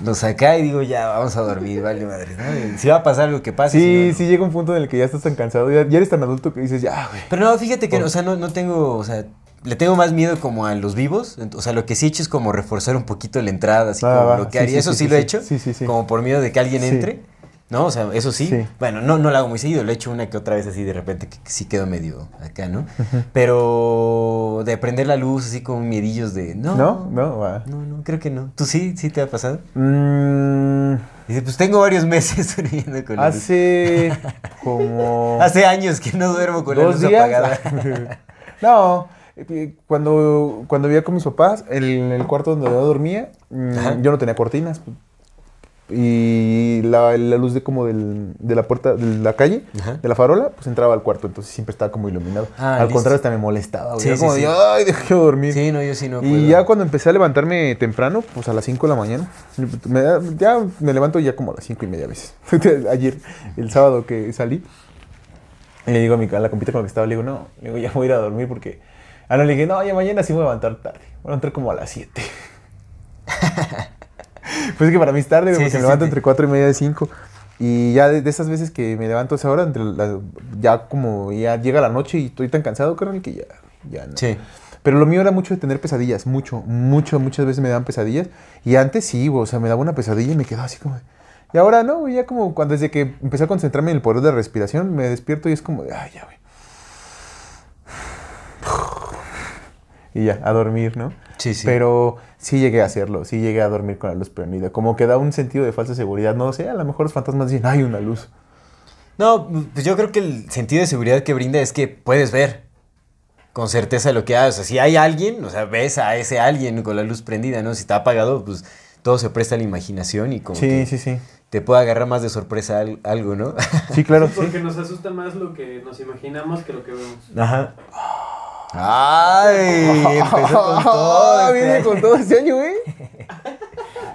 [SPEAKER 1] los acá y digo, ya, vamos a dormir, vale madre, ¿no? Si va a pasar algo que pase.
[SPEAKER 2] Sí,
[SPEAKER 1] si no, no.
[SPEAKER 2] sí llega un punto en el que ya estás tan cansado, ya, ya eres tan adulto que dices, ya, güey.
[SPEAKER 1] Pero no, fíjate que, o sea, no, no tengo, o sea, le tengo más miedo como a los vivos. O sea, lo que sí he hecho es como reforzar un poquito la entrada, así como
[SPEAKER 2] va,
[SPEAKER 1] lo que
[SPEAKER 2] sí,
[SPEAKER 1] haría.
[SPEAKER 2] sí,
[SPEAKER 1] Eso
[SPEAKER 2] sí,
[SPEAKER 1] sí,
[SPEAKER 2] sí,
[SPEAKER 1] lo he hecho.
[SPEAKER 2] Sí, sí, sí.
[SPEAKER 1] Como por miedo de que alguien entre. ¿No? O sea, eso sí.
[SPEAKER 2] Sí.
[SPEAKER 1] Bueno, no, no lo hago muy seguido. Lo he hecho una que otra vez así de repente que, que sí quedo medio acá, ¿no? Pero de prender la luz así con miedillos de... No,
[SPEAKER 2] ¿No? No, va.
[SPEAKER 1] No, no, creo que no. ¿Tú sí? ¿Sí te ha pasado?
[SPEAKER 2] Mm,
[SPEAKER 1] Dice, pues tengo varios meses durmiendo con la luz.
[SPEAKER 2] hace como...
[SPEAKER 1] Hace años que no duermo con la luz
[SPEAKER 2] días.
[SPEAKER 1] apagada.
[SPEAKER 2] no, eh, cuando, cuando vivía con mis papás, en el cuarto donde yo dormía, mm,
[SPEAKER 1] Ajá.
[SPEAKER 2] yo no tenía cortinas. Y la, la luz de como del- de la puerta de la calle,
[SPEAKER 1] Ajá.
[SPEAKER 2] de la farola, pues entraba al cuarto, entonces siempre estaba como iluminado.
[SPEAKER 1] Ah,
[SPEAKER 2] al
[SPEAKER 1] listo.
[SPEAKER 2] contrario, hasta me molestaba. güey.
[SPEAKER 1] Sí, sí,
[SPEAKER 2] como
[SPEAKER 1] sí.
[SPEAKER 2] de, ay, dejé de dormir.
[SPEAKER 1] Sí, no, yo sí no puedo.
[SPEAKER 2] Y ya cuando empecé a levantarme temprano, pues a las 5 de la mañana, me ya me levanto ya como a las 5 y media veces. Ayer, el sábado que salí, y le digo a, mi, a la compita con la que estaba, le digo, no, le digo, ya voy a ir a dormir porque... Ah, no, le dije, no, ya mañana sí me voy a levantar tarde. Voy a levantar como a las 7. pues es que para mí es tarde, porque
[SPEAKER 1] sí,
[SPEAKER 2] me levanto entre 4 y media y 5. Y ya de, de esas veces que me levanto a esa hora, entre ya como ya llega la noche y estoy tan cansado, carnal, que ya, ya no.
[SPEAKER 1] Sí.
[SPEAKER 2] Pero lo mío era mucho de tener pesadillas, mucho, mucho, muchas veces me daban pesadillas. Y antes sí, o sea, me daba una pesadilla y me quedaba así como... de- Y ahora no, ya como cuando desde que empecé a concentrarme en el poder de respiración, me despierto y es como de, ay, ya, güey. Y ya, a dormir, ¿no?
[SPEAKER 1] Sí, sí.
[SPEAKER 2] Pero sí llegué a hacerlo, sí llegué a dormir con la luz prendida. Como que da un sentido de falsa seguridad, no sé, a lo mejor los fantasmas dicen, hay una luz.
[SPEAKER 1] No, pues yo creo que el sentido de seguridad que brinda es que puedes ver con certeza lo que haces. O sea, si hay alguien, o sea, ves a ese alguien con la luz prendida, ¿no? Si está apagado, pues todo se presta a la imaginación y como
[SPEAKER 2] Sí,
[SPEAKER 1] que
[SPEAKER 2] sí, sí.
[SPEAKER 1] te puede agarrar más de sorpresa al- algo, ¿no?
[SPEAKER 2] Sí, claro. sí.
[SPEAKER 3] Porque nos asusta más lo que nos imaginamos que lo que vemos.
[SPEAKER 1] Ajá. Ay, empezó con todo.
[SPEAKER 2] Ah,
[SPEAKER 1] este
[SPEAKER 2] viene
[SPEAKER 1] año.
[SPEAKER 2] con todo este año, güey.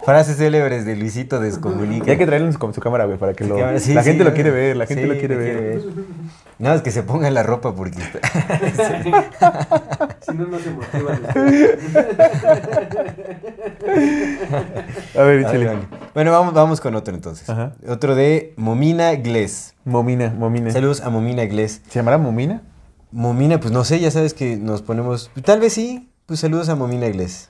[SPEAKER 1] Frases célebres de Luisito Descomunica.
[SPEAKER 2] Y hay que traerlo con su cámara, güey, para que lo...
[SPEAKER 1] cámara, sí,
[SPEAKER 2] la
[SPEAKER 1] sí,
[SPEAKER 2] gente lo
[SPEAKER 1] no.
[SPEAKER 2] quiere ver, la gente
[SPEAKER 1] Sí,
[SPEAKER 2] lo quiere ver.
[SPEAKER 1] Nada, es que se ponga la ropa porque está...
[SPEAKER 3] Si no, no se motivan.
[SPEAKER 2] A ver, échale.
[SPEAKER 1] vale. Bueno, vamos, vamos con otro entonces.
[SPEAKER 2] Ajá.
[SPEAKER 1] Otro de Momina Glés.
[SPEAKER 2] Momina, Momina.
[SPEAKER 1] Saludos a Momina Glés.
[SPEAKER 2] ¿Se llamará Momina?
[SPEAKER 1] Momina, pues no sé, ya sabes que nos ponemos. Tal vez sí, pues saludos a Momina Iglesias.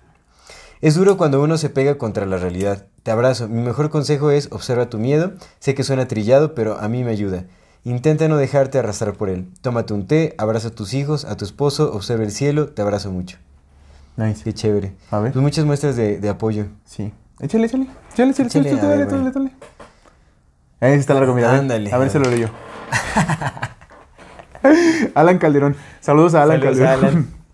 [SPEAKER 1] Es duro cuando uno se pega contra la realidad. Te abrazo. Mi mejor consejo es observa tu miedo. Sé que suena trillado, pero a mí me ayuda. Intenta no dejarte arrastrar por él. Tómate un té, abraza a tus hijos, a tu esposo, observa el cielo, te abrazo mucho.
[SPEAKER 2] Nice.
[SPEAKER 1] Qué chévere.
[SPEAKER 2] A ver.
[SPEAKER 1] Pues muchas muestras de, de apoyo.
[SPEAKER 2] Sí. Échale, échale. Échale, échale, échale,
[SPEAKER 1] Échale,
[SPEAKER 2] échale, échale. Ahí está largo, mira. a ver.
[SPEAKER 1] Ándale,
[SPEAKER 2] A ver si lo leo yo. Alan Calderón. Saludos a Alan
[SPEAKER 1] Saludos,
[SPEAKER 2] Calderón.
[SPEAKER 1] Alan.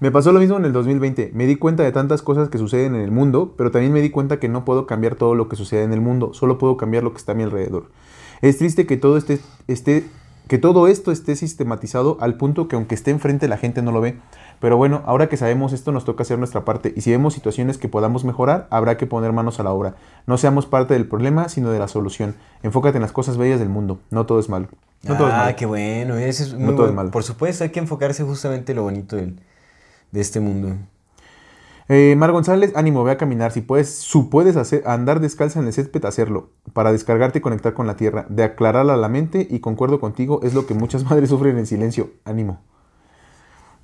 [SPEAKER 2] Me pasó lo mismo en el 2020. Me di cuenta de tantas cosas que suceden en el mundo, pero también me di cuenta que no puedo cambiar todo lo que sucede en el mundo, solo puedo cambiar lo que está a mi alrededor. Es triste que todo esté, esté que todo esto esté sistematizado al punto que aunque esté enfrente la gente no lo ve. Pero bueno, ahora que sabemos esto nos toca hacer nuestra parte y si vemos situaciones que podamos mejorar, habrá que poner manos a la obra. No seamos parte del problema, sino de la solución. Enfócate en las cosas bellas del mundo. No todo es malo. No todo es
[SPEAKER 1] ah,
[SPEAKER 2] malo.
[SPEAKER 1] qué bueno. Ese es muy
[SPEAKER 2] todo es malo.
[SPEAKER 1] Por supuesto, hay que enfocarse justamente en lo bonito de este mundo.
[SPEAKER 2] Eh, Mar González, ánimo, ve a caminar. Si puedes, su puedes hacer, andar descalza en el césped, hacerlo. Para descargarte y conectar con la tierra. De aclararla a la mente y concuerdo contigo, es lo que muchas madres sufren en silencio. Ánimo.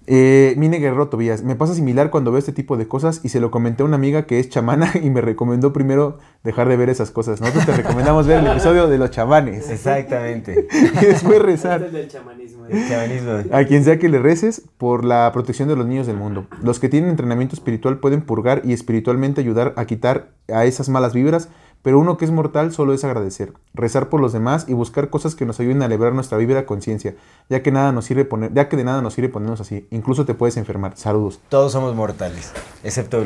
[SPEAKER 2] Eh, Mine Guerrero Tobías, me pasa similar cuando veo este tipo de cosas y se lo comenté a una amiga que es chamana y me recomendó primero dejar de ver esas cosas. Nosotros te recomendamos ver el episodio de los chamanes
[SPEAKER 1] Exactamente.
[SPEAKER 2] y después
[SPEAKER 3] Este
[SPEAKER 2] rezar.
[SPEAKER 3] es del chamanismo.
[SPEAKER 1] El chamanismo.
[SPEAKER 2] A quien sea que le reces por la protección de los niños del mundo. Los que tienen entrenamiento espiritual pueden purgar y espiritualmente ayudar a quitar a esas malas vibras, pero uno que es mortal solo es agradecer, rezar por los demás y buscar cosas que nos ayuden a elevar nuestra vibra a conciencia, ya que nada nos sirve poner, ya que de nada nos sirve ponernos así. Incluso te puedes enfermar. Saludos.
[SPEAKER 1] Todos somos mortales, excepto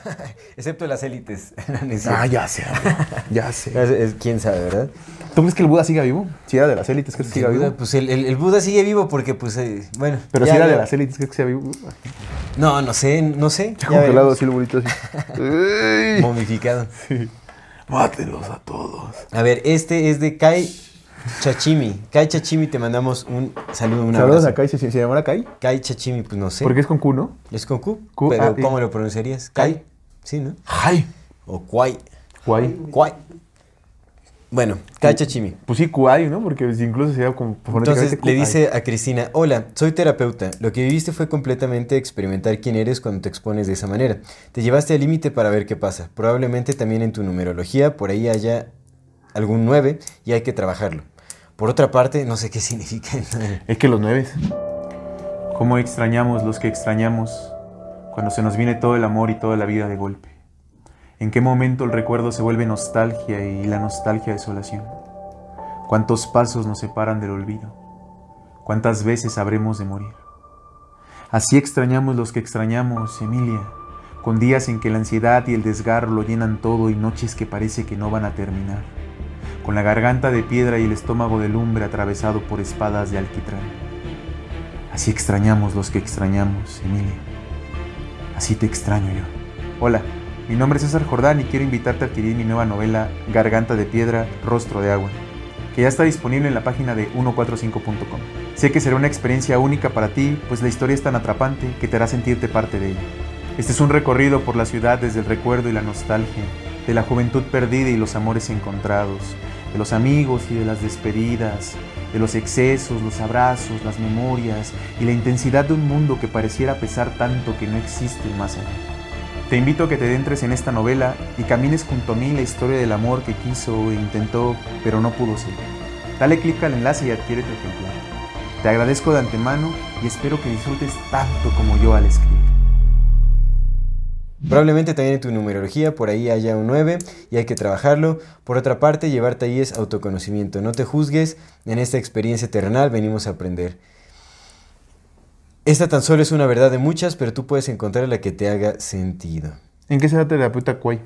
[SPEAKER 1] excepto las élites.
[SPEAKER 2] Ah, ya sé, ya sé.
[SPEAKER 1] Quién sabe, ¿verdad?
[SPEAKER 2] ¿Tú crees que el Buda siga vivo? Si era de las élites, ¿crees que siga
[SPEAKER 1] El
[SPEAKER 2] vivo?
[SPEAKER 1] pues el, el- el Buda sigue vivo porque, pues, eh, bueno.
[SPEAKER 2] Pero si era de las élites, ¿crees que siga vivo?
[SPEAKER 1] No, no sé, no sé.
[SPEAKER 2] Ya congelado
[SPEAKER 1] veremos.
[SPEAKER 2] así el bonito así.
[SPEAKER 1] Momificado.
[SPEAKER 2] Mátenlos a todos.
[SPEAKER 1] A ver, este es de Kai Chachimi. Kai Chachimi, te mandamos un saludo, un
[SPEAKER 2] Saludos
[SPEAKER 1] abrazo.
[SPEAKER 2] a Kai, ¿se, se llamará Kai?
[SPEAKER 1] Kai Chachimi, pues no sé.
[SPEAKER 2] Porque es con Q, ¿no?
[SPEAKER 1] Es con Q,
[SPEAKER 2] Q,
[SPEAKER 1] pero
[SPEAKER 2] ah, y-
[SPEAKER 1] ¿cómo lo pronunciarías? Kai. Sí, ¿no?
[SPEAKER 2] ¡Ay!
[SPEAKER 1] O Kwai.
[SPEAKER 2] Guay.
[SPEAKER 1] Kwai. Bueno, Kai Chachimi.
[SPEAKER 2] Pues sí, ¿no? Porque incluso sería como
[SPEAKER 1] Entonces le dice a Cristina, hola, soy terapeuta. Lo que viviste fue completamente experimentar quién eres cuando te expones de esa manera. Te llevaste al límite para ver qué pasa. Probablemente también en tu numerología por ahí haya algún 9 y hay que trabajarlo. Por otra parte, no sé qué significa. el.
[SPEAKER 2] Es que los nueves. ¿Cómo extrañamos los que extrañamos cuando se nos viene todo el amor y toda la vida de golpe? ¿En qué momento el recuerdo se vuelve nostalgia y la nostalgia desolación? ¿Cuántos pasos nos separan del olvido? ¿Cuántas veces habremos de morir? Así extrañamos los que extrañamos, Emilia, con días en que la ansiedad y el desgarro lo llenan todo y noches que parece que no van a terminar, con la garganta de piedra y el estómago de lumbre atravesado por espadas de alquitrán. Así extrañamos los que extrañamos, Emilia. Así te extraño yo. Hola, mi nombre es César Jordán y quiero invitarte a adquirir mi nueva novela Garganta de Piedra, Rostro de Agua, que ya está disponible en la página de 145.com. Sé que será una experiencia única para ti, pues la historia es tan atrapante que te hará sentirte parte de ella. Este es un recorrido por la ciudad desde el recuerdo y la nostalgia, de la juventud perdida y los amores encontrados, de los amigos y de las despedidas, de los excesos, los abrazos, las memorias y la intensidad de un mundo que pareciera pesar tanto que no existe más allá. Te invito a que te adentres en esta novela y camines junto a mí la historia del amor que quiso e intentó, pero no pudo ser. Dale clic al enlace y adquiere tu ejemplar. Te agradezco de antemano y espero que disfrutes tanto como yo al escribir.
[SPEAKER 1] Probablemente también en tu numerología por ahí haya un 9 y hay que trabajarlo. Por otra parte, llevarte ahí es autoconocimiento. No te juzgues, en esta experiencia terrenal venimos a aprender. Esta tan solo es una verdad de muchas, pero tú puedes encontrar la que te haga sentido.
[SPEAKER 2] ¿En qué será terapeuta Kwai?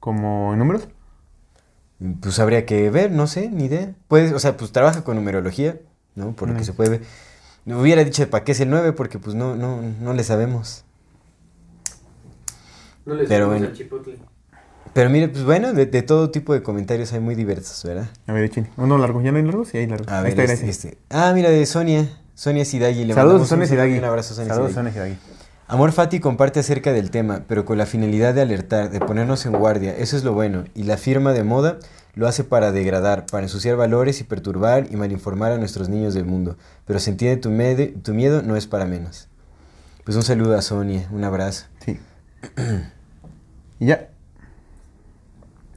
[SPEAKER 2] ¿Como en números?
[SPEAKER 1] Pues habría que ver, no sé, ni idea. Puedes, o sea, pues trabaja con numerología, ¿no? Por lo que
[SPEAKER 2] Mm.
[SPEAKER 1] se puede ver. Me hubiera dicho para qué es el 9 porque pues no, no, no le sabemos.
[SPEAKER 3] No les
[SPEAKER 1] Pero
[SPEAKER 3] dimos
[SPEAKER 1] bueno.
[SPEAKER 3] chipotle.
[SPEAKER 1] Pero mire, pues bueno, de, de todo tipo de comentarios hay muy diversos, ¿verdad?
[SPEAKER 2] A ver, echen. Uno largo. ¿Ya no hay largos? Sí, hay largos.
[SPEAKER 1] A ver, este, este. Ah, mira, de Sonia. Sonia Sidagui. Le
[SPEAKER 2] Saludos,
[SPEAKER 1] mandamos
[SPEAKER 2] Sonia Sidagui.
[SPEAKER 1] Un abrazo, Sonia
[SPEAKER 2] Saludos. Sonia Sidagui.
[SPEAKER 1] Amor Fati comparte acerca del tema, pero con la finalidad de alertar, de ponernos en guardia. Eso es lo bueno. Y la firma de moda lo hace para degradar, para ensuciar valores y perturbar y malinformar a nuestros niños del mundo. Pero se entiende tu, tu miedo no es para menos. Pues un saludo a Sonia, un abrazo.
[SPEAKER 2] Sí. y ya.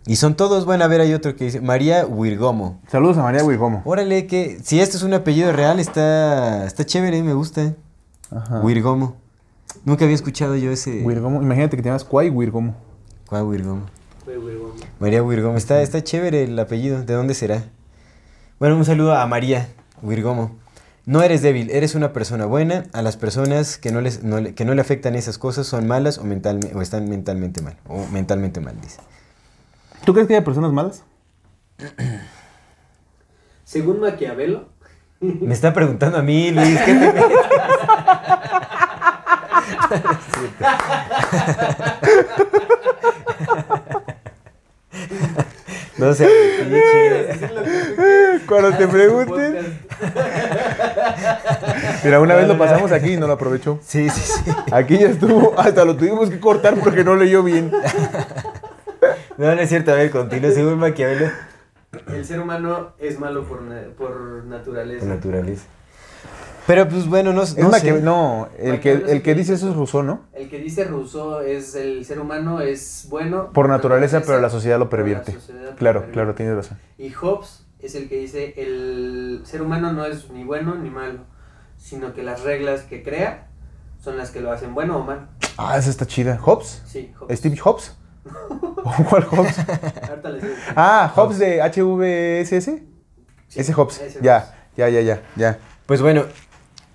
[SPEAKER 1] Y son todos, bueno, a ver, hay otro que dice María Wirgomo.
[SPEAKER 2] Saludos a María Wirgomo.
[SPEAKER 1] Órale, que si este es un apellido real, está, está chévere, me gusta.
[SPEAKER 2] Ajá.
[SPEAKER 1] Wirgomo. Nunca había escuchado yo ese.
[SPEAKER 2] Wirgomo. Imagínate que te llamas Kwai Wirgomo.
[SPEAKER 1] ¿Cuál Wirgomo?
[SPEAKER 3] Güey.
[SPEAKER 1] María Wirgomo. Está, está chévere el apellido. ¿De dónde será? Bueno, un saludo a María Wirgomo. No eres débil, eres una persona buena. A las personas que no, les, no le, que no le afectan esas cosas son malas o, mentalme- o están mentalmente mal. O mentalmente mal, dice.
[SPEAKER 2] ¿Tú crees que hay personas malas?
[SPEAKER 3] Según Maquiavelo,
[SPEAKER 1] Me está preguntando a mí, Luis, ¿qué te metes? No sé,
[SPEAKER 2] Cuando te pregunten. Mira, una vez lo pasamos aquí y no lo aprovechó.
[SPEAKER 1] Sí, sí, sí.
[SPEAKER 2] Aquí ya estuvo. Hasta lo tuvimos que cortar porque no leyó bien.
[SPEAKER 1] No, no es cierto. A ver, continúa. Según Maquiavelo.
[SPEAKER 3] el ser humano es malo por, na- por naturaleza.
[SPEAKER 1] Por naturaleza. Pero pues bueno, no,
[SPEAKER 2] Es
[SPEAKER 1] no
[SPEAKER 2] Maquiavelo-
[SPEAKER 1] sé.
[SPEAKER 2] No, el que, el que dice eso es Rousseau, ¿no?
[SPEAKER 3] El que dice Rousseau es el ser humano es bueno
[SPEAKER 2] Por naturaleza, pero la sociedad lo pervierte.
[SPEAKER 3] sociedad lo
[SPEAKER 2] Claro,
[SPEAKER 3] pervierte.
[SPEAKER 2] claro, tienes razón.
[SPEAKER 3] Y Hobbes es el que dice el ser humano no es ni bueno ni malo, sino que las reglas que crea son las que lo hacen bueno o mal.
[SPEAKER 2] Ah, esa está chida. ¿Hobbes?
[SPEAKER 3] Sí, Hobbes.
[SPEAKER 2] ¿Steve Hobbes? ¿O ¿Cuál Hobbes?
[SPEAKER 3] Ahorita les digo.
[SPEAKER 2] Ah, Hobbes de HVSS.
[SPEAKER 3] Sí,
[SPEAKER 2] Ese Hobbes.
[SPEAKER 3] ese
[SPEAKER 2] Ya, ya, ya, ya, ya.
[SPEAKER 1] Pues bueno,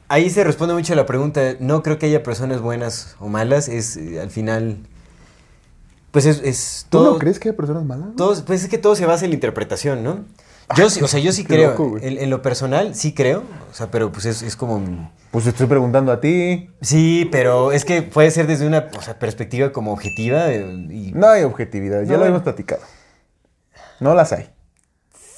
[SPEAKER 1] ahí se responde mucho a la pregunta. No creo que haya personas buenas o malas. Es eh, al final. Pues es, es
[SPEAKER 2] ¿Tú
[SPEAKER 1] todo.
[SPEAKER 2] no crees que hay personas malas?
[SPEAKER 1] todo- pues es que todo se basa en la interpretación, ¿no? Yo sí, o sea, yo sí creo.
[SPEAKER 2] loco,
[SPEAKER 1] en, en lo personal, sí creo. O sea, pero pues es, es como. mi-
[SPEAKER 2] Pues te estoy preguntando a ti.
[SPEAKER 1] Sí, pero es que puede ser desde una o sea, perspectiva como objetiva. eh, Y
[SPEAKER 2] No hay objetividad, ya lo hemos platicado. No las hay.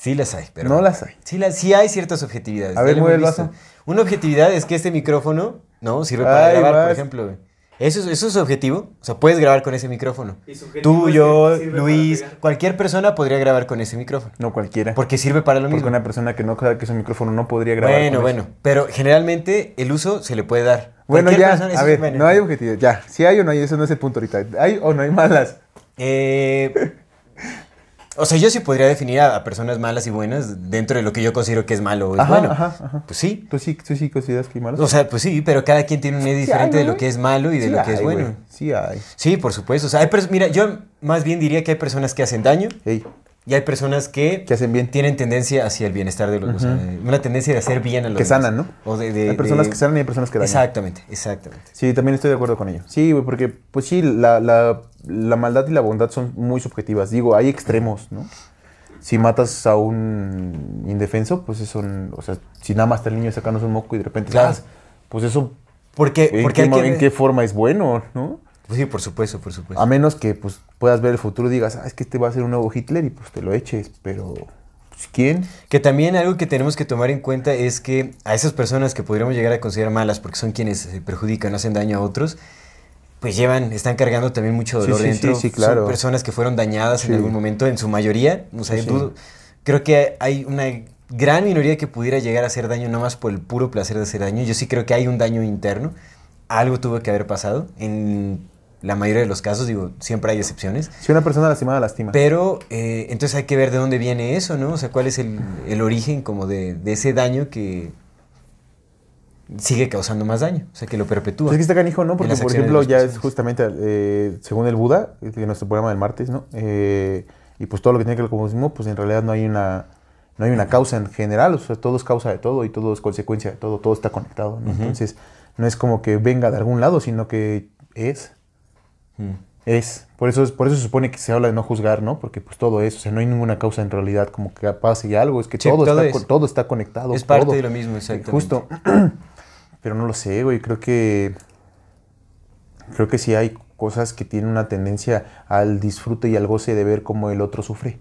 [SPEAKER 1] Sí las hay, pero...
[SPEAKER 2] No las hay.
[SPEAKER 1] Sí, las, sí hay ciertas objetividades.
[SPEAKER 2] A ver, mueve el vaso.
[SPEAKER 1] Una objetividad es que este micrófono, ¿no? Sirve para
[SPEAKER 2] Ay,
[SPEAKER 1] grabar, por ejemplo. Eso, es- eso es objetivo. O sea, puedes grabar con ese micrófono. Tú, yo, Luis, cualquier persona podría grabar con ese micrófono.
[SPEAKER 2] No cualquiera.
[SPEAKER 1] Porque sirve para lo
[SPEAKER 2] Porque
[SPEAKER 1] mismo.
[SPEAKER 2] una persona que no sabe que es un micrófono no podría grabar.
[SPEAKER 1] Bueno,
[SPEAKER 2] con eso.
[SPEAKER 1] bueno. Pero generalmente el uso se le puede dar.
[SPEAKER 2] Bueno,
[SPEAKER 1] Cualquier
[SPEAKER 2] ya,
[SPEAKER 1] persona-
[SPEAKER 2] a
[SPEAKER 1] es
[SPEAKER 2] ver,
[SPEAKER 1] bueno.
[SPEAKER 2] no hay objetividad. Ya, si hay o no hay, eso no es el punto ahorita. ¿Hay o no hay malas?
[SPEAKER 1] Eh, o sea, yo sí podría definir a, personas malas y buenas dentro de lo que yo considero que es malo o es
[SPEAKER 2] Ajá,
[SPEAKER 1] bueno.
[SPEAKER 2] ajá, ajá.
[SPEAKER 1] Pues sí.
[SPEAKER 2] ¿Tú sí, tú sí consideras que hay malas?
[SPEAKER 1] O sea, pues sí, pero cada quien tiene una idea
[SPEAKER 2] Sí
[SPEAKER 1] diferente
[SPEAKER 2] hay,
[SPEAKER 1] de lo que es malo y de
[SPEAKER 2] Sí
[SPEAKER 1] lo que es bueno.
[SPEAKER 2] Sí hay.
[SPEAKER 1] Sí, por supuesto. O sea, hay mira, yo más bien diría que hay personas que hacen daño
[SPEAKER 2] Ey,
[SPEAKER 1] y hay personas que,
[SPEAKER 2] que hacen bien.
[SPEAKER 1] tienen tendencia hacia el bienestar de los o sea, una tendencia de hacer bien a los
[SPEAKER 2] Que sanan, ¿no?
[SPEAKER 1] O de, de-
[SPEAKER 2] hay personas
[SPEAKER 1] de-
[SPEAKER 2] que sanan y hay personas que dañan.
[SPEAKER 1] Exactamente, exactamente.
[SPEAKER 2] Sí, también estoy de acuerdo con ello. Sí, güey, porque, pues sí, la, la, la maldad y la bondad son muy subjetivas. Digo, hay extremos, ¿no? Si matas a un indefenso, pues eso, o sea, si nada más está el niño sacándose un moco y de repente,
[SPEAKER 1] Claro.
[SPEAKER 2] pues eso,
[SPEAKER 1] Porque,
[SPEAKER 2] ¿en,
[SPEAKER 1] porque
[SPEAKER 2] qué,
[SPEAKER 1] hay que
[SPEAKER 2] en qué forma es bueno, no?
[SPEAKER 1] Sí, por supuesto, por supuesto.
[SPEAKER 2] A menos que pues puedas ver el futuro y digas, ah, es que este va a ser un nuevo Hitler y pues te lo eches, pero pues, ¿quién?
[SPEAKER 1] Que también algo que tenemos que tomar en cuenta es que a esas personas que podríamos llegar a considerar malas porque son quienes se perjudican, hacen daño a otros, pues llevan, están cargando también mucho
[SPEAKER 2] Sí,
[SPEAKER 1] dolor
[SPEAKER 2] sí,
[SPEAKER 1] dentro.
[SPEAKER 2] sí, sí, claro.
[SPEAKER 1] Son personas que fueron dañadas en
[SPEAKER 2] Sí.
[SPEAKER 1] algún momento, en su mayoría. O sea,
[SPEAKER 2] Sí.
[SPEAKER 1] dudo- creo que hay una gran minoría que pudiera llegar a hacer daño no más por el puro placer de hacer daño. Yo sí creo que hay un daño interno. Algo tuvo que haber pasado. En la mayoría de los casos, digo, siempre hay excepciones.
[SPEAKER 2] Si una persona lastimada lastima.
[SPEAKER 1] Pero eh, entonces hay que ver de dónde viene eso, ¿no? O sea, cuál es el, el origen como de, de ese daño que, sigue causando más daño, o sea, que lo perpetúa.
[SPEAKER 2] Pues es que está canijo, ¿no?
[SPEAKER 1] en
[SPEAKER 2] Porque, por ejemplo, ya es justamente, eh, según el Buda, de nuestro programa del martes, ¿no? Eh, y pues todo lo que tiene que ver con el comunismo, pues en realidad no hay una no hay una causa en general, o sea, todo es causa de todo y todo es consecuencia de todo, todo está conectado, ¿no? Entonces, no es como que venga de algún lado, sino que es.
[SPEAKER 1] Mm.
[SPEAKER 2] Es. Por eso, es- por eso se supone que se habla de no juzgar, ¿no? Porque pues todo es, o sea, no hay ninguna causa en realidad como que pase algo, es que
[SPEAKER 1] Sí,
[SPEAKER 2] todo,
[SPEAKER 1] todo
[SPEAKER 2] está,
[SPEAKER 1] es.
[SPEAKER 2] todo está conectado.
[SPEAKER 1] Es parte
[SPEAKER 2] todo.
[SPEAKER 1] de lo mismo, exactamente.
[SPEAKER 2] Justo. Pero no lo sé, güey, creo que creo que sí hay cosas que tienen una tendencia al disfrute y al goce de ver cómo el otro sufre.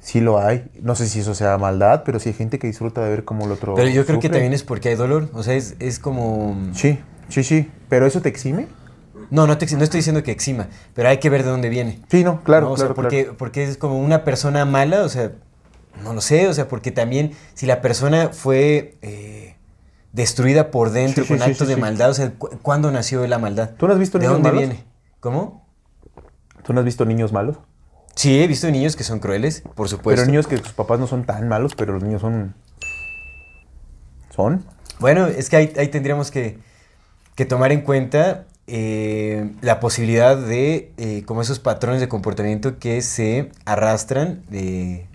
[SPEAKER 2] Sí lo hay. No sé si eso sea maldad, pero sí hay gente que disfruta de ver cómo el otro
[SPEAKER 1] Pero yo creo que también es porque hay dolor, o sea, es, es como...
[SPEAKER 2] Sí, sí, sí. ¿Pero eso te exime?
[SPEAKER 1] No, no, te no estoy diciendo que exima, pero hay que ver de dónde viene.
[SPEAKER 2] Sí, no, claro,
[SPEAKER 1] ¿no? O sea,
[SPEAKER 2] claro,
[SPEAKER 1] porque,
[SPEAKER 2] claro.
[SPEAKER 1] porque es como una persona mala, o sea, no lo sé, o sea, porque también si la persona fue eh, destruida por dentro
[SPEAKER 2] Sí,
[SPEAKER 1] con
[SPEAKER 2] sí,
[SPEAKER 1] actos
[SPEAKER 2] sí,
[SPEAKER 1] de maldad, o sea, cu- ¿cuándo nació la maldad?
[SPEAKER 2] ¿Tú no has visto
[SPEAKER 1] ¿De
[SPEAKER 2] niños
[SPEAKER 1] dónde
[SPEAKER 2] malos?
[SPEAKER 1] viene? ¿Cómo?
[SPEAKER 2] ¿Tú no has visto niños malos?
[SPEAKER 1] Sí, he visto niños que son crueles, por supuesto.
[SPEAKER 2] Pero niños que sus papás no son tan malos, pero los niños son... ¿Son?
[SPEAKER 1] Bueno, es que ahí, ahí tendríamos que, que tomar en cuenta eh, la posibilidad de eh, como esos patrones de comportamiento que se arrastran de,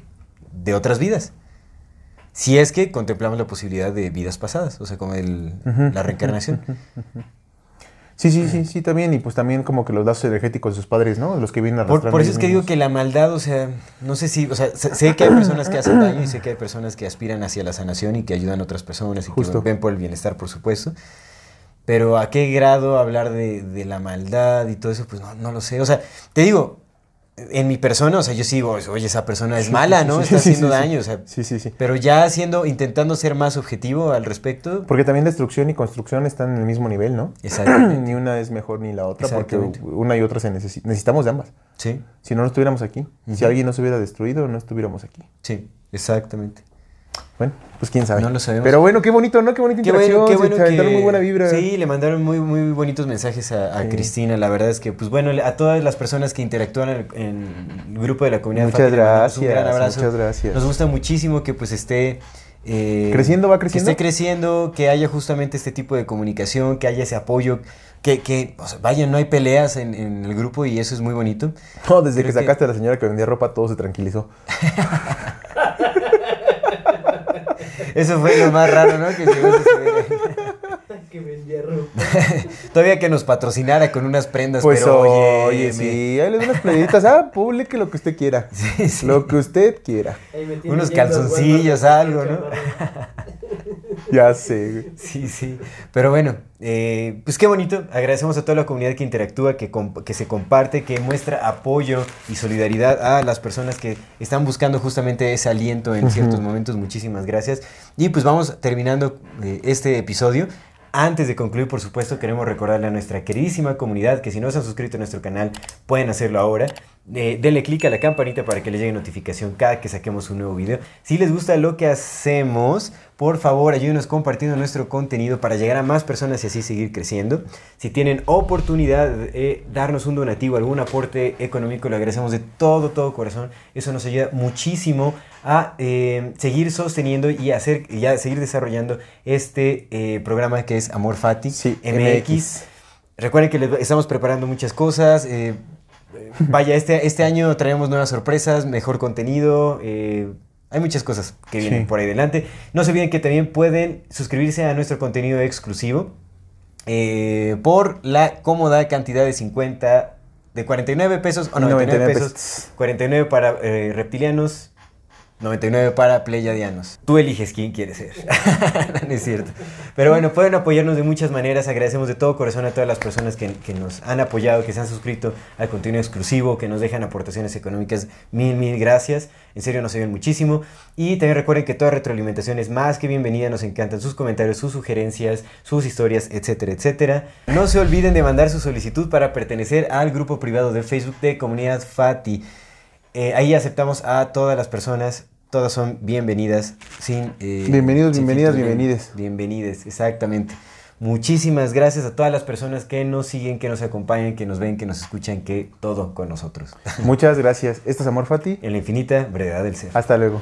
[SPEAKER 1] de otras vidas. Si es que contemplamos la posibilidad de vidas pasadas, o sea, como el, la reencarnación.
[SPEAKER 2] Sí, sí, sí, sí, también. Y pues también como que los lazos energéticos de sus padres, ¿no? Los que vienen
[SPEAKER 1] Por,
[SPEAKER 2] arrastrando.
[SPEAKER 1] por eso
[SPEAKER 2] ellos
[SPEAKER 1] es que digo que la maldad, o sea, no sé si, o sea, sé, sé que hay personas que hacen daño y sé que hay personas que aspiran hacia la sanación y que ayudan a otras personas y
[SPEAKER 2] Justo.
[SPEAKER 1] que ven por el bienestar, por supuesto. Pero a qué grado hablar de, de la maldad y todo eso, pues no, no lo sé. O sea, te digo, en mi persona, o sea, yo sí digo, oye, esa persona es mala, ¿no?
[SPEAKER 2] Sí,
[SPEAKER 1] Está
[SPEAKER 2] sí,
[SPEAKER 1] haciendo
[SPEAKER 2] sí,
[SPEAKER 1] daño, o sea.
[SPEAKER 2] Sí, sí, sí.
[SPEAKER 1] Pero ya haciendo, intentando ser más objetivo al respecto.
[SPEAKER 2] Porque también destrucción y construcción están en el mismo nivel, ¿no?
[SPEAKER 1] Exactamente.
[SPEAKER 2] ni una es mejor ni la otra, porque una y otra se necesi- necesitamos de ambas.
[SPEAKER 1] Sí,
[SPEAKER 2] Si no, no estuviéramos aquí. Si
[SPEAKER 1] Ujú.
[SPEAKER 2] alguien no se hubiera destruido, no estuviéramos aquí.
[SPEAKER 1] sí, exactamente.
[SPEAKER 2] Bueno, pues quién sabe.
[SPEAKER 1] No lo sabemos.
[SPEAKER 2] Pero bueno, qué bonito, ¿no? Qué bonita
[SPEAKER 1] Qué
[SPEAKER 2] interacción.
[SPEAKER 1] bueno, qué bueno
[SPEAKER 2] se aventaron
[SPEAKER 1] que...
[SPEAKER 2] muy buena vibra.
[SPEAKER 1] Sí, le mandaron muy, muy bonitos mensajes a, a
[SPEAKER 2] Sí.
[SPEAKER 1] Cristina. La verdad es que, pues bueno, a todas las personas que interactúan en, el grupo de la comunidad
[SPEAKER 2] Muchas
[SPEAKER 1] le mandamos un
[SPEAKER 2] gracias,
[SPEAKER 1] gran abrazo.
[SPEAKER 2] muchas gracias.
[SPEAKER 1] Nos gusta muchísimo que pues esté... eh,
[SPEAKER 2] ¿Creciendo, va creciendo?
[SPEAKER 1] Que esté creciendo, que haya justamente este tipo de comunicación, que haya ese apoyo, que, que o sea, vaya, no hay peleas en, en el grupo y eso es muy bonito.
[SPEAKER 2] No, desde
[SPEAKER 1] Creo
[SPEAKER 2] que sacaste a la señora que vendía ropa, todo se tranquilizó.
[SPEAKER 1] Eso fue lo más raro, ¿no? Que llegó a suceder.
[SPEAKER 3] que vendía ropa.
[SPEAKER 1] Todavía que nos patrocinara con unas prendas,
[SPEAKER 2] Pues
[SPEAKER 1] pero oye,
[SPEAKER 2] oye, sí, ahí le unas playitas. Ah, publique lo que usted quiera.
[SPEAKER 1] Sí, sí.
[SPEAKER 2] Lo que usted quiera.
[SPEAKER 1] Unos calzoncillos, algo, ¿no?
[SPEAKER 2] Ya sé, güey.
[SPEAKER 1] Sí, sí. Pero bueno, eh, pues qué bonito. Agradecemos a toda la comunidad que interactúa, que se comparte, que muestra apoyo y solidaridad a las personas que están buscando justamente ese aliento en ciertos momentos. Muchísimas gracias. Y pues vamos terminando eh, este episodio. Antes de concluir, por supuesto, queremos recordarle a nuestra queridísima comunidad que si no se han suscrito a nuestro canal, pueden hacerlo ahora. Eh, denle clic a la campanita para que les llegue notificación cada que saquemos un nuevo video. Si les gusta lo que hacemos, por favor ayúdenos compartiendo nuestro contenido para llegar a más personas y así seguir creciendo. Si tienen oportunidad de darnos un donativo, algún aporte económico, lo agradecemos de todo, todo corazón. Eso nos ayuda muchísimo a eh, seguir sosteniendo y hacer, y a seguir desarrollando este eh, programa que es Amor Fati
[SPEAKER 2] Sí,
[SPEAKER 1] MX.
[SPEAKER 2] MX.
[SPEAKER 1] Recuerden que les estamos preparando muchas cosas. Vaya, este, este año traemos nuevas sorpresas, mejor contenido. eh, hay muchas cosas que vienen
[SPEAKER 2] Sí.
[SPEAKER 1] por ahí delante. No se olviden que también pueden suscribirse a nuestro contenido exclusivo eh, por la cómoda cantidad de 50, de 49 pesos o 99,
[SPEAKER 2] 99
[SPEAKER 1] pesos.
[SPEAKER 2] pesos.
[SPEAKER 1] 49 para eh, reptilianos, 99 para pleyadianos. Tú eliges quién quieres ser. no es cierto. Pero bueno, pueden apoyarnos de muchas maneras. Agradecemos de todo corazón a todas las personas que, que nos han apoyado, que se han suscrito al contenido exclusivo, que nos dejan aportaciones económicas. Mil, mil gracias. En serio, nos ayudan muchísimo. Y también recuerden que toda retroalimentación es más que bienvenida. Nos encantan sus comentarios, sus sugerencias, sus historias, etcétera, etcétera. No se olviden de mandar su solicitud para pertenecer al grupo privado de Facebook de Comunidad Fati. Eh, ahí aceptamos a todas las personas, todas son bienvenidas. Sin, eh,
[SPEAKER 2] Bienvenidos,
[SPEAKER 1] sin
[SPEAKER 2] bienvenidas,
[SPEAKER 1] filtros,
[SPEAKER 2] bienvenides.
[SPEAKER 1] Bienvenides, exactamente. Muchísimas gracias a todas las personas que nos siguen, que nos acompañan, que nos ven, que nos escuchan, que todo con nosotros.
[SPEAKER 2] Muchas gracias. Esto es Amor Fati.
[SPEAKER 1] En la infinita brevedad del ser.
[SPEAKER 2] Hasta luego.